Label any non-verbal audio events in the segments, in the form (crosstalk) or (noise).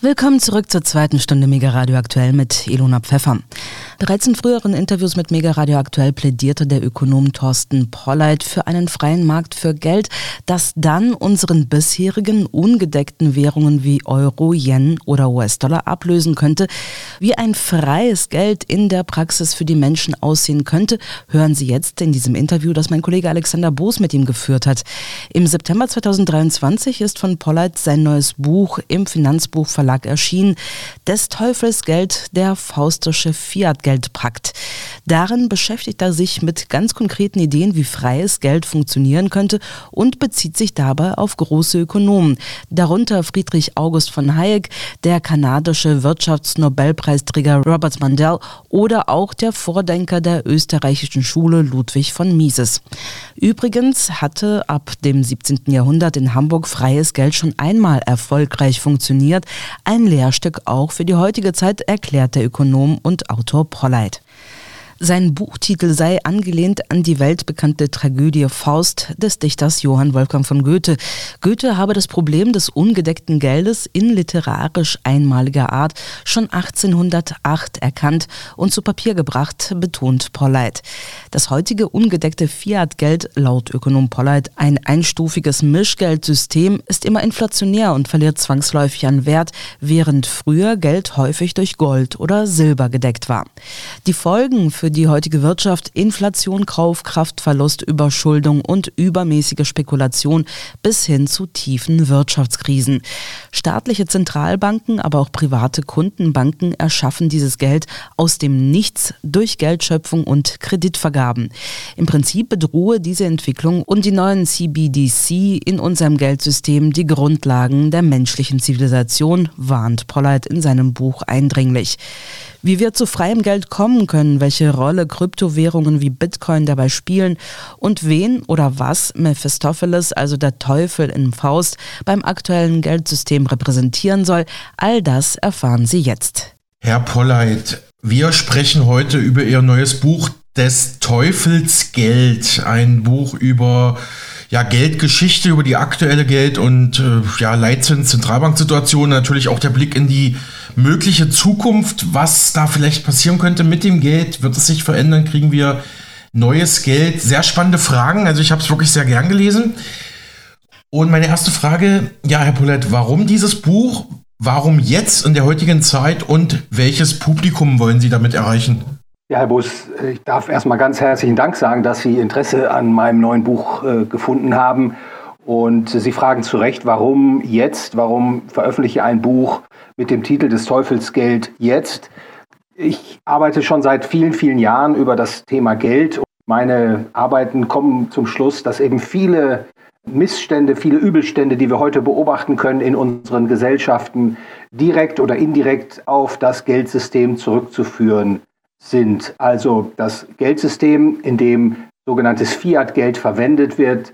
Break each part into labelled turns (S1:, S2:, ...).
S1: Willkommen zurück zur zweiten Stunde Mega Radio aktuell mit Ilona Pfeffer. Bereits in früheren Interviews mit Mega Radio aktuell plädierte der Ökonom Thorsten Polleit für einen freien Markt für Geld, das dann unseren bisherigen ungedeckten Währungen wie Euro, Yen oder US-Dollar ablösen könnte. Wie ein freies Geld in der Praxis für die Menschen aussehen könnte, hören Sie jetzt in diesem Interview, das mein Kollege Alexander Boos mit ihm geführt hat. Im September 2023 ist von Polleit sein neues Buch im Finanzbuchverlag erschienen, Des Teufels Geld, der faustische Fiat Geldpakt. Darin beschäftigt er sich mit ganz konkreten Ideen, wie freies Geld funktionieren könnte und bezieht sich dabei auf große Ökonomen, darunter Friedrich August von Hayek, der kanadische Wirtschaftsnobelpreisträger Robert Mandel oder auch der Vordenker der österreichischen Schule Ludwig von Mises. Übrigens hatte ab dem 17. Jahrhundert in Hamburg freies Geld schon einmal erfolgreich funktioniert, ein Lehrstück auch für die heutige Zeit, erklärt der Ökonom und Autor Polleit. Sein Buchtitel sei angelehnt an die weltbekannte Tragödie Faust des Dichters Johann Wolfgang von Goethe. Goethe habe das Problem des ungedeckten Geldes in literarisch einmaliger Art schon 1808 erkannt und zu Papier gebracht, betont Polleit. Das heutige ungedeckte Fiat-Geld, laut Ökonom Polleit, ein einstufiges Mischgeldsystem, ist immer inflationär und verliert zwangsläufig an Wert, während früher Geld häufig durch Gold oder Silber gedeckt war. Die Folgen für für die heutige Wirtschaft Inflation, Kaufkraftverlust, Überschuldung und übermäßige Spekulation bis hin zu tiefen Wirtschaftskrisen. Staatliche Zentralbanken, aber auch private Kundenbanken erschaffen dieses Geld aus dem Nichts durch Geldschöpfung und Kreditvergaben. Im Prinzip bedrohe diese Entwicklung und die neuen CBDC in unserem Geldsystem die Grundlagen der menschlichen Zivilisation, warnt Pollard in seinem Buch eindringlich. Wie wir zu freiem Geld kommen können, welche Rolle Kryptowährungen wie Bitcoin dabei spielen und wen oder was Mephistopheles, also der Teufel in Faust, beim aktuellen Geldsystem repräsentieren soll, all das erfahren Sie jetzt.
S2: Herr Polleit, wir sprechen heute über Ihr neues Buch des Teufels Geld, ein Buch über ja, Geldgeschichte, über die aktuelle Geld- und äh, ja, Leitzins-Zentralbanksituation, natürlich auch der Blick in die mögliche Zukunft, was da vielleicht passieren könnte mit dem Geld. Wird es sich verändern? Kriegen wir neues Geld? Sehr spannende Fragen. Also ich habe es wirklich sehr gern gelesen. Und meine erste Frage, ja, Herr Poulett, warum dieses Buch? Warum jetzt in der heutigen Zeit und welches Publikum wollen Sie damit erreichen?
S3: Ja, Herr Bus, ich darf erstmal ganz herzlichen Dank sagen, dass Sie Interesse an meinem neuen Buch äh, gefunden haben. Und Sie fragen zu Recht, warum jetzt? Warum veröffentliche ich ein Buch mit dem Titel des Teufels Geld jetzt? Ich arbeite schon seit vielen, vielen Jahren über das Thema Geld. Meine Arbeiten kommen zum Schluss, dass eben viele Missstände, viele Übelstände, die wir heute beobachten können in unseren Gesellschaften, direkt oder indirekt auf das Geldsystem zurückzuführen sind also das Geldsystem, in dem sogenanntes Fiat-Geld verwendet wird.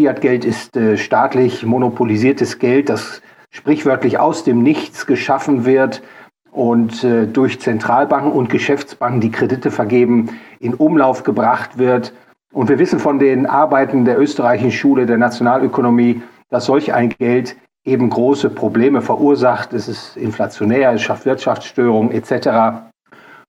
S3: Fiat-Geld ist äh, staatlich monopolisiertes Geld, das sprichwörtlich aus dem Nichts geschaffen wird und äh, durch Zentralbanken und Geschäftsbanken, die Kredite vergeben, in Umlauf gebracht wird. Und wir wissen von den Arbeiten der österreichischen Schule der Nationalökonomie, dass solch ein Geld eben große Probleme verursacht. Es ist inflationär, es schafft Wirtschaftsstörungen etc.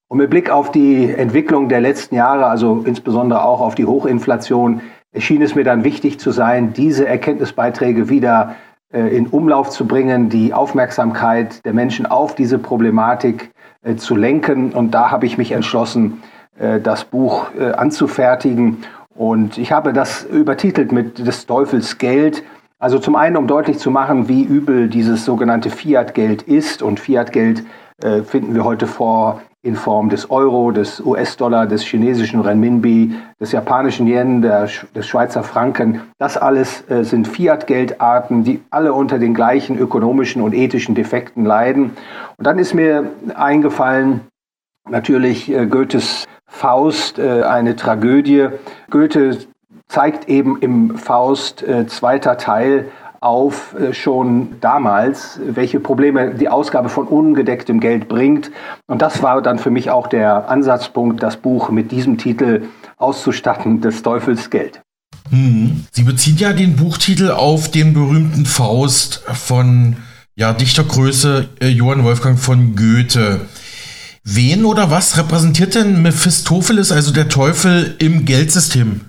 S3: Und mit Blick auf die Entwicklung der letzten Jahre, also insbesondere auch auf die Hochinflation, erschien es mir dann wichtig zu sein, diese Erkenntnisbeiträge wieder äh, in Umlauf zu bringen, die Aufmerksamkeit der Menschen auf diese Problematik äh, zu lenken. Und da habe ich mich entschlossen, äh, das Buch anzufertigen. Und ich habe das übertitelt mit des Teufels Geld. Also zum einen, um deutlich zu machen, wie übel dieses sogenannte Fiat-Geld ist. Und Fiat-Geld äh, finden wir heute vor in Form des Euro, des US-Dollar, des chinesischen Renminbi, des japanischen Yen, der, des Schweizer Franken. Das alles äh, sind Fiat-Geldarten, die alle unter den gleichen ökonomischen und ethischen Defekten leiden. Und dann ist mir eingefallen, natürlich äh, Goethes Faust, äh, eine Tragödie. Goethe zeigt eben im Faust äh, zweiter Teil auf äh, schon damals, welche Probleme die Ausgabe von ungedecktem Geld bringt. Und das war dann für mich auch der Ansatzpunkt, das Buch mit diesem Titel auszustatten, des Teufels Geld.
S2: Hm. Sie bezieht ja den Buchtitel auf den berühmten Faust von ja, Dichtergröße äh, Johann Wolfgang von Goethe. Wen oder was repräsentiert denn Mephistopheles, also der Teufel, im Geldsystem?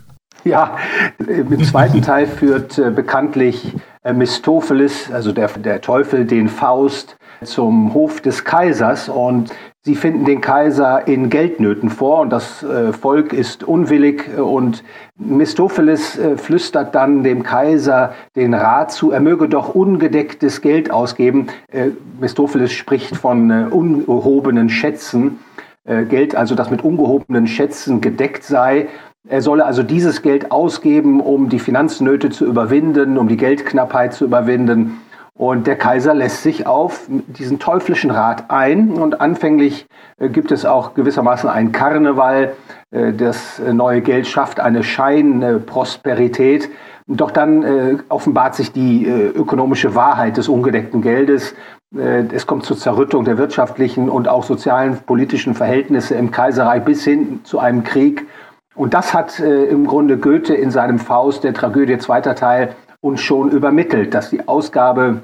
S3: Ja, im zweiten Teil führt äh, bekanntlich Mistopheles, also der, der Teufel, den Faust zum Hof des Kaisers und sie finden den Kaiser in Geldnöten vor und das äh, Volk ist unwillig und Mistopheles äh, flüstert dann dem Kaiser den Rat zu, er möge doch ungedecktes Geld ausgeben. Äh, Mistopheles spricht von äh, ungehobenen Schätzen, äh, Geld also, das mit ungehobenen Schätzen gedeckt sei. Er solle also dieses Geld ausgeben, um die Finanznöte zu überwinden, um die Geldknappheit zu überwinden. Und der Kaiser lässt sich auf diesen teuflischen Rat ein. Und anfänglich äh, gibt es auch gewissermaßen einen Karneval. Äh, das neue Geld schafft eine Scheinprosperität. Doch dann äh, offenbart sich die ökonomische Wahrheit des ungedeckten Geldes. Es kommt zur Zerrüttung der wirtschaftlichen und auch sozialen, politischen Verhältnisse im Kaiserreich bis hin zu einem Krieg. Und das hat im Grunde Goethe in seinem Faust, der Tragödie zweiter Teil, uns schon übermittelt, dass die Ausgabe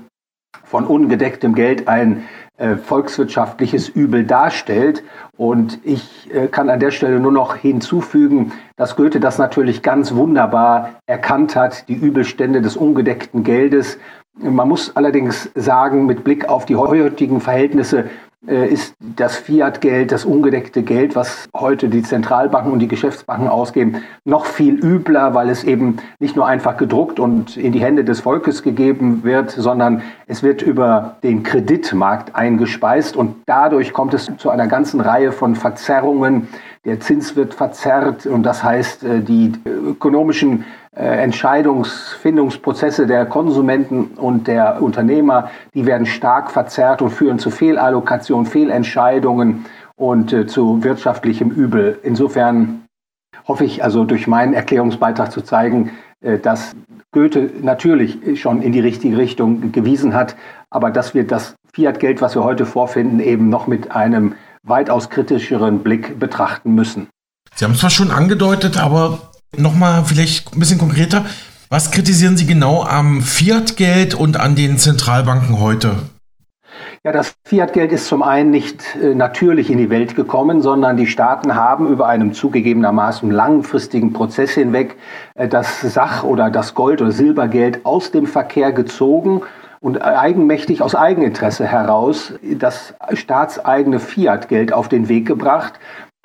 S3: von ungedecktem Geld ein äh, volkswirtschaftliches Übel darstellt. Und ich äh, kann an der Stelle nur noch hinzufügen, dass Goethe das natürlich ganz wunderbar erkannt hat, die Übelstände des ungedeckten Geldes. Man muss allerdings sagen, mit Blick auf die heutigen Verhältnisse, äh, ist das Fiat-Geld, das ungedeckte Geld, was heute die Zentralbanken und die Geschäftsbanken ausgeben, noch viel übler, weil es eben nicht nur einfach gedruckt und in die Hände des Volkes gegeben wird, sondern es wird über den Kreditmarkt eingespeist und dadurch kommt es zu einer ganzen Reihe von Verzerrungen. Der Zins wird verzerrt und das heißt, äh, die ökonomischen äh, Entscheidungsfindungsprozesse der Konsumenten und der Unternehmer, die werden stark verzerrt und führen zu Fehlallokation, Fehlentscheidungen und äh, zu wirtschaftlichem Übel. Insofern hoffe ich also durch meinen Erklärungsbeitrag zu zeigen, äh, dass Goethe natürlich schon in die richtige Richtung gewiesen hat, aber dass wir das Fiat-Geld, was wir heute vorfinden, eben noch mit einem weitaus kritischeren Blick betrachten müssen.
S2: Sie haben es zwar schon angedeutet, aber Nochmal vielleicht ein bisschen konkreter. Was kritisieren Sie genau am Fiat-Geld und an den Zentralbanken heute?
S3: Ja, das Fiat-Geld ist zum einen nicht äh, natürlich in die Welt gekommen, sondern die Staaten haben über einen zugegebenermaßen langfristigen Prozess hinweg äh, das Sach- oder das Gold- oder Silbergeld aus dem Verkehr gezogen und eigenmächtig aus Eigeninteresse heraus das staatseigene Fiat-Geld auf den Weg gebracht.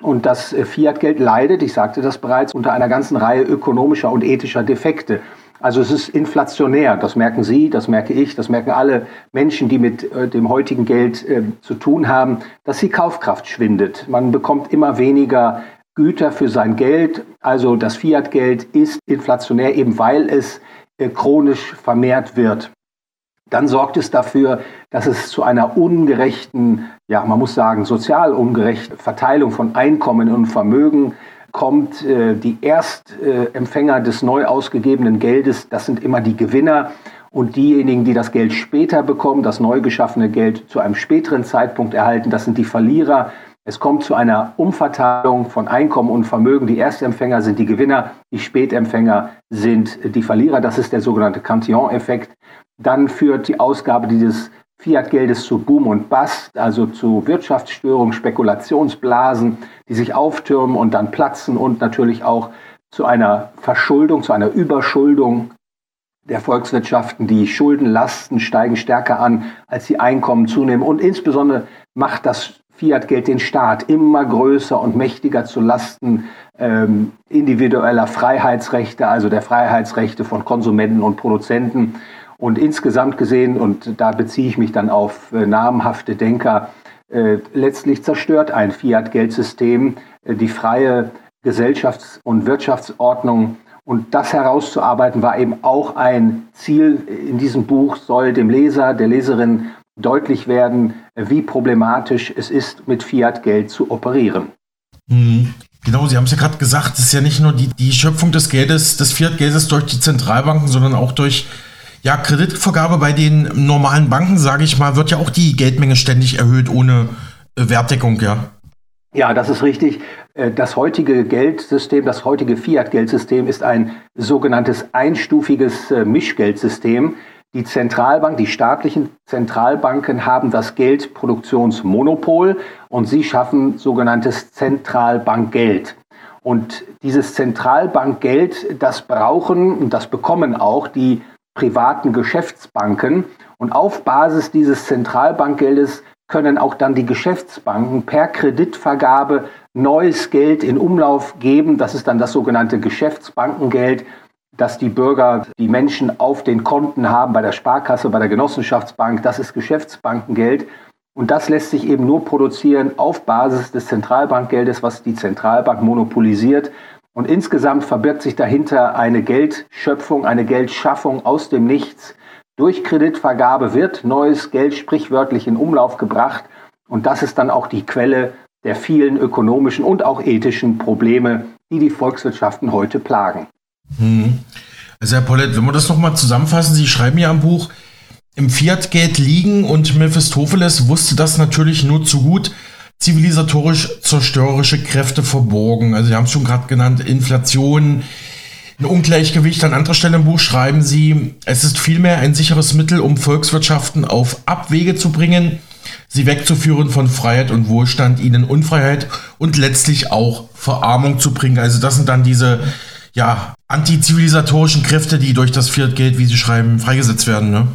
S3: Und das äh, Fiat-Geld leidet, ich sagte das bereits, unter einer ganzen Reihe ökonomischer und ethischer Defekte. Also es ist inflationär, das merken Sie, das merke ich, das merken alle Menschen, die mit äh, dem heutigen Geld äh, zu tun haben, dass die Kaufkraft schwindet. Man bekommt immer weniger Güter für sein Geld. Also das Fiat-Geld ist inflationär, eben weil es äh, chronisch vermehrt wird dann sorgt es dafür, dass es zu einer ungerechten, ja, man muss sagen, sozial ungerechten Verteilung von Einkommen und Vermögen kommt. Äh, die Erstempfänger des neu ausgegebenen Geldes, das sind immer die Gewinner. Und diejenigen, die das Geld später bekommen, das neu geschaffene Geld zu einem späteren Zeitpunkt erhalten, das sind die Verlierer. Es kommt zu einer Umverteilung von Einkommen und Vermögen. Die Erstempfänger sind die Gewinner, die Spätempfänger sind die Verlierer. Das ist der sogenannte Cantillon-Effekt. Dann führt die Ausgabe dieses Fiat-Geldes zu Boom und Bust, also zu Wirtschaftsstörungen, Spekulationsblasen, die sich auftürmen und dann platzen und natürlich auch zu einer Verschuldung, zu einer Überschuldung der Volkswirtschaften. Die Schuldenlasten steigen stärker an, als die Einkommen zunehmen. Und insbesondere macht das Fiat-Geld den Staat immer größer und mächtiger zu Lasten ähm, individueller Freiheitsrechte, also der Freiheitsrechte von Konsumenten und Produzenten. Und insgesamt gesehen, und da beziehe ich mich dann auf äh, namhafte Denker, äh, letztlich zerstört ein Fiat-Geldsystem äh, die freie Gesellschafts- und Wirtschaftsordnung. Und das herauszuarbeiten war eben auch ein Ziel in diesem Buch, soll dem Leser, der Leserin deutlich werden, wie problematisch es ist, mit Fiat-Geld zu operieren.
S2: Mhm. Genau, Sie haben es ja gerade gesagt, es ist ja nicht nur die, die Schöpfung des Geldes, des Fiat-Geldes durch die Zentralbanken, sondern auch durch ja, Kreditvergabe bei den normalen Banken, sage ich mal, wird ja auch die Geldmenge ständig erhöht ohne äh, Wertdeckung, ja.
S3: Ja, das ist richtig. Äh, das heutige Geldsystem, das heutige Fiat-Geldsystem ist ein sogenanntes einstufiges äh, Mischgeldsystem. Die Zentralbank, die staatlichen Zentralbanken haben das Geldproduktionsmonopol und sie schaffen sogenanntes Zentralbankgeld. Und dieses Zentralbankgeld, das brauchen und das bekommen auch die privaten Geschäftsbanken. Und auf Basis dieses Zentralbankgeldes können auch dann die Geschäftsbanken per Kreditvergabe neues Geld in Umlauf geben. Das ist dann das sogenannte Geschäftsbankengeld dass die Bürger, die Menschen auf den Konten haben bei der Sparkasse, bei der Genossenschaftsbank, das ist Geschäftsbankengeld. Und das lässt sich eben nur produzieren auf Basis des Zentralbankgeldes, was die Zentralbank monopolisiert. Und insgesamt verbirgt sich dahinter eine Geldschöpfung, eine Geldschaffung aus dem Nichts. Durch Kreditvergabe wird neues Geld sprichwörtlich in Umlauf gebracht. Und das ist dann auch die Quelle der vielen ökonomischen und auch ethischen Probleme, die die Volkswirtschaften heute plagen.
S2: Hm. Also Herr Pollett, wenn wir das nochmal zusammenfassen, Sie schreiben ja am Buch, im Fiat-Geld liegen und Mephistopheles wusste das natürlich nur zu gut, zivilisatorisch zerstörerische Kräfte verborgen. Also Sie haben es schon gerade genannt, Inflation, ein Ungleichgewicht. An anderer Stelle im Buch schreiben Sie, es ist vielmehr ein sicheres Mittel, um Volkswirtschaften auf Abwege zu bringen, sie wegzuführen von Freiheit und Wohlstand, ihnen Unfreiheit und letztlich auch Verarmung zu bringen. Also das sind dann diese ja, antizivilisatorischen Kräfte, die durch das Fiat-Geld, wie Sie schreiben, freigesetzt werden. Ne?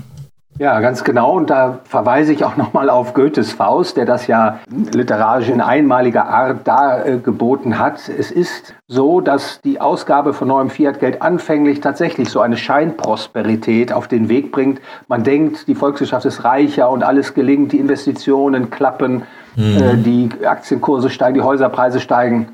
S3: Ja, ganz genau. Und da verweise ich auch nochmal auf Goethes Faust, der das ja literarisch in einmaliger Art dargeboten hat. Es ist so, dass die Ausgabe von neuem Fiat-Geld anfänglich tatsächlich so eine Scheinprosperität auf den Weg bringt. Man denkt, die Volkswirtschaft ist reicher und alles gelingt, die Investitionen klappen, mhm. äh, die Aktienkurse steigen, die Häuserpreise steigen.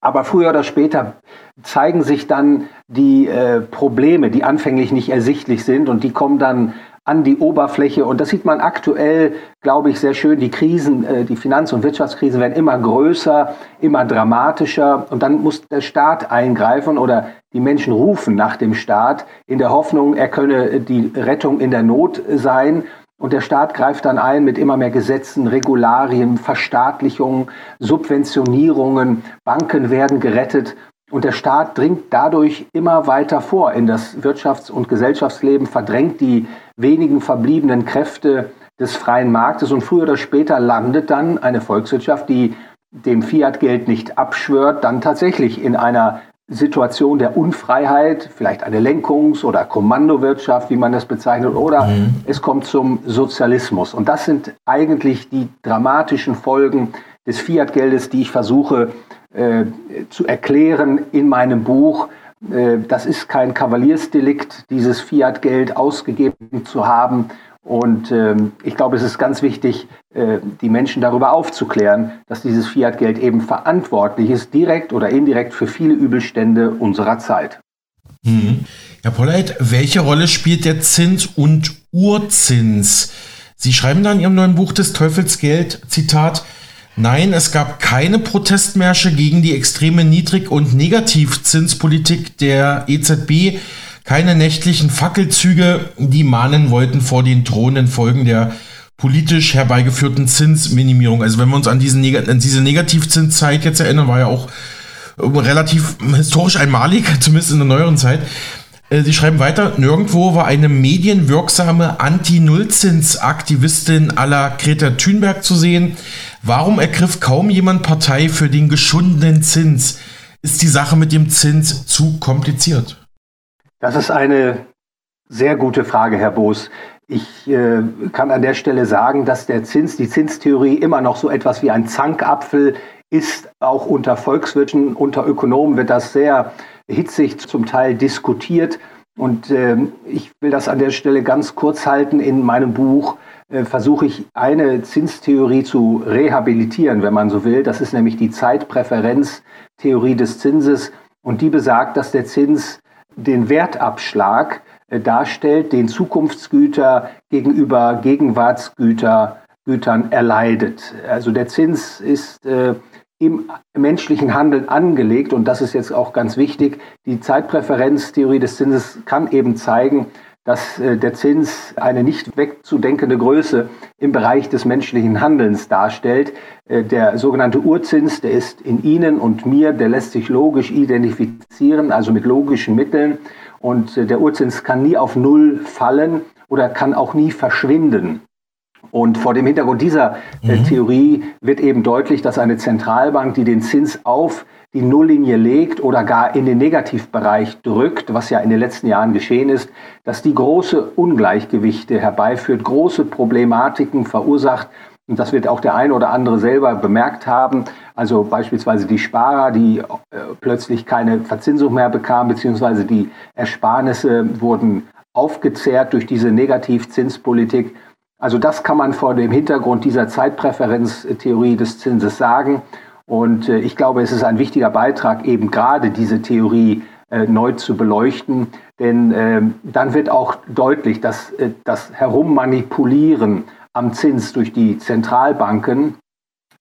S3: Aber früher oder später zeigen sich dann die äh, Probleme, die anfänglich nicht ersichtlich sind und die kommen dann an die Oberfläche. Und das sieht man aktuell, glaube ich, sehr schön. Die Krisen, äh, die Finanz- und Wirtschaftskrisen werden immer größer, immer dramatischer. Und dann muss der Staat eingreifen oder die Menschen rufen nach dem Staat in der Hoffnung, er könne die Rettung in der Not sein. Und der Staat greift dann ein mit immer mehr Gesetzen, Regularien, Verstaatlichungen, Subventionierungen. Banken werden gerettet. Und der Staat dringt dadurch immer weiter vor in das Wirtschafts- und Gesellschaftsleben, verdrängt die wenigen verbliebenen Kräfte des freien Marktes. Und früher oder später landet dann eine Volkswirtschaft, die dem Fiat-Geld nicht abschwört, dann tatsächlich in einer Situation der Unfreiheit, vielleicht eine Lenkungs- oder Kommandowirtschaft, wie man das bezeichnet, oder mhm. es kommt zum Sozialismus. Und das sind eigentlich die dramatischen Folgen des Fiat-Geldes, die ich versuche äh, zu erklären in meinem Buch. Äh, das ist kein Kavaliersdelikt, dieses Fiat-Geld ausgegeben zu haben, und ähm, ich glaube, es ist ganz wichtig, äh, die Menschen darüber aufzuklären, dass dieses Fiat-Geld eben verantwortlich ist, direkt oder indirekt für viele Übelstände unserer Zeit.
S2: Hm. Herr Polleit, welche Rolle spielt der Zins und Urzins? Sie schreiben da in Ihrem neuen Buch des Teufels Geld, Zitat, Nein, es gab keine Protestmärsche gegen die extreme Niedrig- und Negativzinspolitik der EZB, keine nächtlichen Fackelzüge, die mahnen wollten vor den drohenden Folgen der politisch herbeigeführten Zinsminimierung. Also wenn wir uns an, diesen, an diese Negativzinszeit jetzt erinnern, war ja auch äh, relativ historisch einmalig, (laughs) zumindest in der neueren Zeit. Äh, sie schreiben weiter, nirgendwo war eine medienwirksame Anti-Nullzins-Aktivistin à la Greta Thunberg zu sehen. Warum ergriff kaum jemand Partei für den geschundenen Zins? Ist die Sache mit dem Zins zu kompliziert?
S3: Das ist eine sehr gute Frage, Herr Boos. Ich äh, kann an der Stelle sagen, dass der Zins, die Zinstheorie immer noch so etwas wie ein Zankapfel ist. Auch unter Volkswirten, unter Ökonomen wird das sehr hitzig zum Teil diskutiert. Und äh, ich will das an der Stelle ganz kurz halten. In meinem Buch äh, versuche ich eine Zinstheorie zu rehabilitieren, wenn man so will. Das ist nämlich die Zeitpräferenztheorie des Zinses. Und die besagt, dass der Zins den Wertabschlag äh, darstellt, den Zukunftsgüter gegenüber Gegenwartsgütern erleidet. Also der Zins ist äh, im menschlichen Handeln angelegt und das ist jetzt auch ganz wichtig. Die Zeitpräferenztheorie des Zinses kann eben zeigen, dass äh, der Zins eine nicht wegzudenkende Größe im Bereich des menschlichen Handelns darstellt. Äh, der sogenannte Urzins, der ist in Ihnen und mir, der lässt sich logisch identifizieren, also mit logischen Mitteln. Und äh, der Urzins kann nie auf Null fallen oder kann auch nie verschwinden. Und vor dem Hintergrund dieser mhm. Theorie wird eben deutlich, dass eine Zentralbank, die den Zins auf die Nulllinie legt oder gar in den Negativbereich drückt, was ja in den letzten Jahren geschehen ist, dass die große Ungleichgewichte herbeiführt, große Problematiken verursacht. Und das wird auch der eine oder andere selber bemerkt haben. Also beispielsweise die Sparer, die äh, plötzlich keine Verzinsung mehr bekamen, beziehungsweise die Ersparnisse wurden aufgezehrt durch diese Negativzinspolitik. Also das kann man vor dem Hintergrund dieser Zeitpräferenztheorie des Zinses sagen. Und äh, ich glaube, es ist ein wichtiger Beitrag, eben gerade diese Theorie äh, neu zu beleuchten. Denn äh, dann wird auch deutlich, dass äh, das Herummanipulieren am Zins durch die Zentralbanken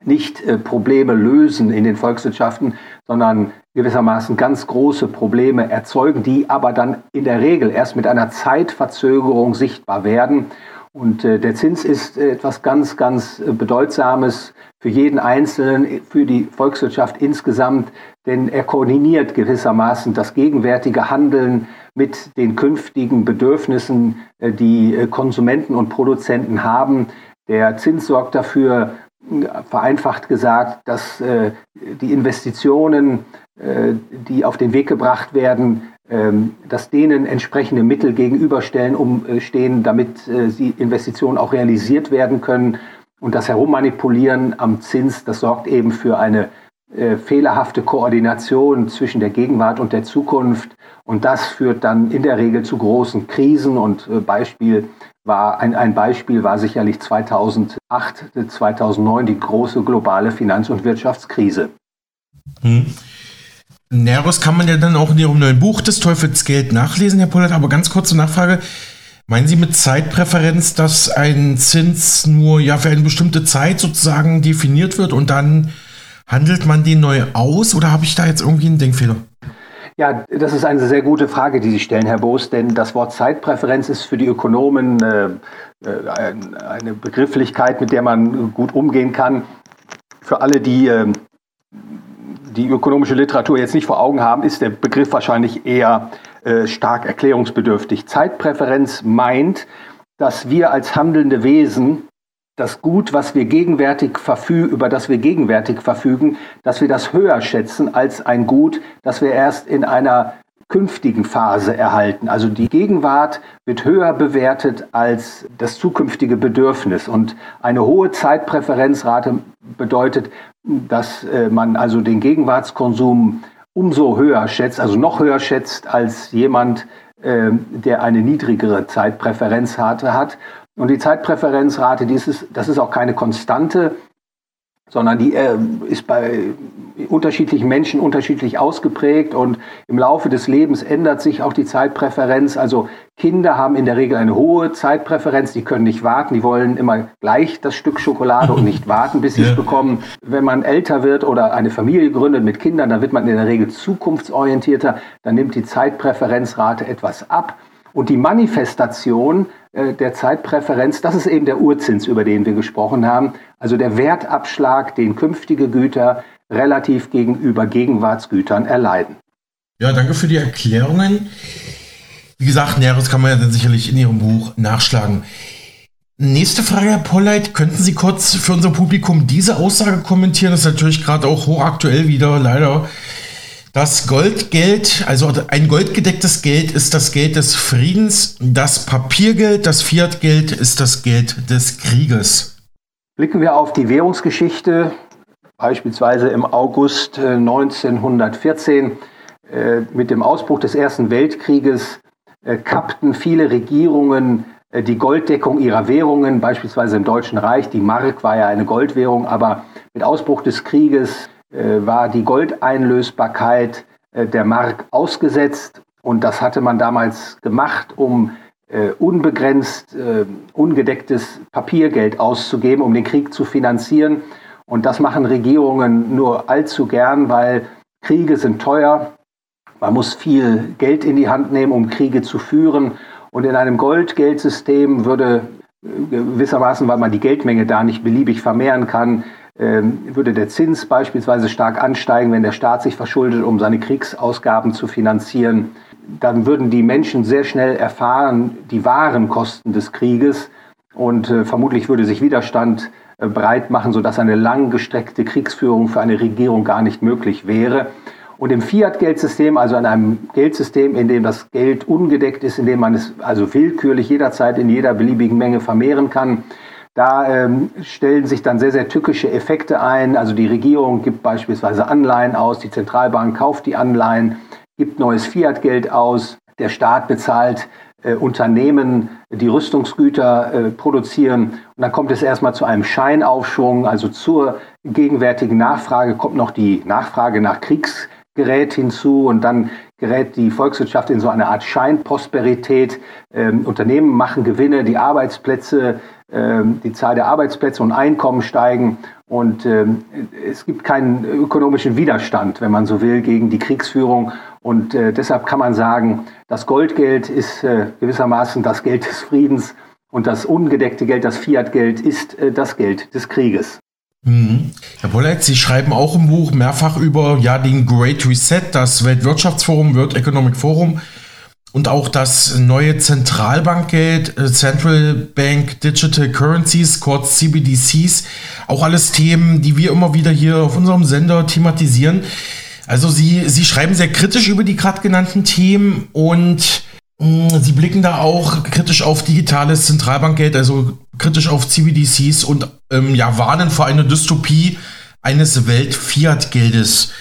S3: nicht Probleme lösen in den Volkswirtschaften, sondern gewissermaßen ganz große Probleme erzeugen, die aber dann in der Regel erst mit einer Zeitverzögerung sichtbar werden. Und äh, der Zins ist äh, etwas ganz, ganz äh, Bedeutsames für jeden Einzelnen, für die Volkswirtschaft insgesamt, denn er koordiniert gewissermaßen das gegenwärtige Handeln mit den künftigen Bedürfnissen, die Konsumenten und Produzenten haben. Der Zins sorgt dafür, vereinfacht gesagt, dass die Investitionen, die auf den Weg gebracht werden, dass denen entsprechende Mittel gegenüberstellen, umstehen, damit äh, die Investitionen auch realisiert werden können. Und das Herummanipulieren am Zins, das sorgt eben für eine äh, fehlerhafte Koordination zwischen der Gegenwart und der Zukunft. Und das führt dann in der Regel zu großen Krisen. Und äh, Beispiel war, ein, ein Beispiel war sicherlich 2008, 2009 die große globale Finanz- und Wirtschaftskrise.
S2: Hm. Näheres kann man ja dann auch in Ihrem neuen Buch des Teufels Geld nachlesen, Herr Pollert. Aber ganz kurze Nachfrage. Meinen Sie mit Zeitpräferenz, dass ein Zins nur ja für eine bestimmte Zeit sozusagen definiert wird und dann handelt man den neu aus? Oder habe ich da jetzt irgendwie einen Denkfehler?
S3: Ja, das ist eine sehr gute Frage, die Sie stellen, Herr Boos, denn das Wort Zeitpräferenz ist für die Ökonomen äh, äh eine Begrifflichkeit, mit der man gut umgehen kann. Für alle, die äh, die ökonomische Literatur jetzt nicht vor Augen haben, ist der Begriff wahrscheinlich eher äh, stark erklärungsbedürftig. Zeitpräferenz meint, dass wir als handelnde Wesen das Gut, was wir gegenwärtig verfügen, über das wir gegenwärtig verfügen, dass wir das höher schätzen als ein Gut, das wir erst in einer künftigen Phase erhalten. Also die Gegenwart wird höher bewertet als das zukünftige Bedürfnis. Und eine hohe Zeitpräferenzrate bedeutet, dass äh, man also den Gegenwartskonsum umso höher schätzt, also noch höher schätzt als jemand, äh, der eine niedrigere Zeitpräferenzrate hat. Und die Zeitpräferenzrate, die ist, das ist auch keine Konstante, sondern die äh, ist bei unterschiedlichen Menschen unterschiedlich ausgeprägt und im Laufe des Lebens ändert sich auch die Zeitpräferenz. Also Kinder haben in der Regel eine hohe Zeitpräferenz, die können nicht warten, die wollen immer gleich das Stück Schokolade und nicht warten, bis sie es bekommen. Wenn man älter wird oder eine Familie gründet mit Kindern, dann wird man in der Regel zukunftsorientierter, dann nimmt die Zeitpräferenzrate etwas ab. Und die Manifestation äh, der Zeitpräferenz, das ist eben der Urzins, über den wir gesprochen haben, also der Wertabschlag, den künftige Güter relativ gegenüber Gegenwartsgütern erleiden.
S2: Ja, danke für die Erklärungen. Wie gesagt, Näheres kann man ja dann sicherlich in Ihrem Buch nachschlagen. Nächste Frage, Herr Polleit. Könnten Sie kurz für unser Publikum diese Aussage kommentieren? Das ist natürlich gerade auch hochaktuell wieder, leider. Das Goldgeld, also ein goldgedecktes Geld ist das Geld des Friedens, das Papiergeld, das Fiatgeld ist das Geld des Krieges.
S3: Blicken wir auf die Währungsgeschichte, beispielsweise im August 1914 äh, äh, mit dem Ausbruch des Ersten Weltkrieges äh, kappten viele Regierungen die Golddeckung ihrer Währungen, beispielsweise im Deutschen Reich. Die Mark war ja eine Goldwährung, aber mit Ausbruch des Krieges war die Goldeinlösbarkeit der Mark ausgesetzt. Und das hatte man damals gemacht, um unbegrenzt ungedecktes Papiergeld auszugeben, um den Krieg zu finanzieren. Und das machen Regierungen nur allzu gern, weil Kriege sind teuer. Man muss viel Geld in die Hand nehmen, um Kriege zu führen. Und in einem Goldgeldsystem würde gewissermaßen, weil man die Geldmenge da nicht beliebig vermehren kann, ähm, würde der Zins beispielsweise stark ansteigen, wenn der Staat sich verschuldet, um seine Kriegsausgaben zu finanzieren. Dann würden die Menschen sehr schnell erfahren die wahren Kosten des Krieges und äh, vermutlich würde sich Widerstand äh, breit machen, sodass eine langgestreckte Kriegsführung für eine Regierung gar nicht möglich wäre. Und im Fiat-Geldsystem, also in einem Geldsystem, in dem das Geld ungedeckt ist, in dem man es also willkürlich jederzeit in jeder beliebigen Menge vermehren kann, da ähm, stellen sich dann sehr, sehr tückische Effekte ein. Also die Regierung gibt beispielsweise Anleihen aus, die Zentralbank kauft die Anleihen, gibt neues Fiat-Geld aus, der Staat bezahlt äh, Unternehmen, die Rüstungsgüter äh, produzieren. Und dann kommt es erstmal zu einem Scheinaufschwung, also zur gegenwärtigen Nachfrage kommt noch die Nachfrage nach Kriegs gerät hinzu und dann gerät die Volkswirtschaft in so eine Art Scheinprosperität. Ähm, Unternehmen machen Gewinne, die Arbeitsplätze, ähm, die Zahl der Arbeitsplätze und Einkommen steigen und ähm, es gibt keinen ökonomischen Widerstand, wenn man so will, gegen die Kriegsführung. Und äh, deshalb kann man sagen, das Goldgeld ist äh, gewissermaßen das Geld des Friedens und das ungedeckte Geld, das Fiat-Geld, ist äh, das Geld des Krieges.
S2: Mhm. Herr Pollett, Sie schreiben auch im Buch mehrfach über ja, den Great Reset, das Weltwirtschaftsforum, World Economic Forum und auch das neue Zentralbankgeld, äh, Central Bank Digital Currencies, kurz CBDCs. Auch alles Themen, die wir immer wieder hier auf unserem Sender thematisieren. Also Sie, Sie schreiben sehr kritisch über die gerade genannten Themen und Mm, Sie blicken da auch kritisch auf digitales Zentralbankgeld, also kritisch auf CBDCs und ähm, ja, warnen vor einer Dystopie eines Welt-Fiat-Geldes.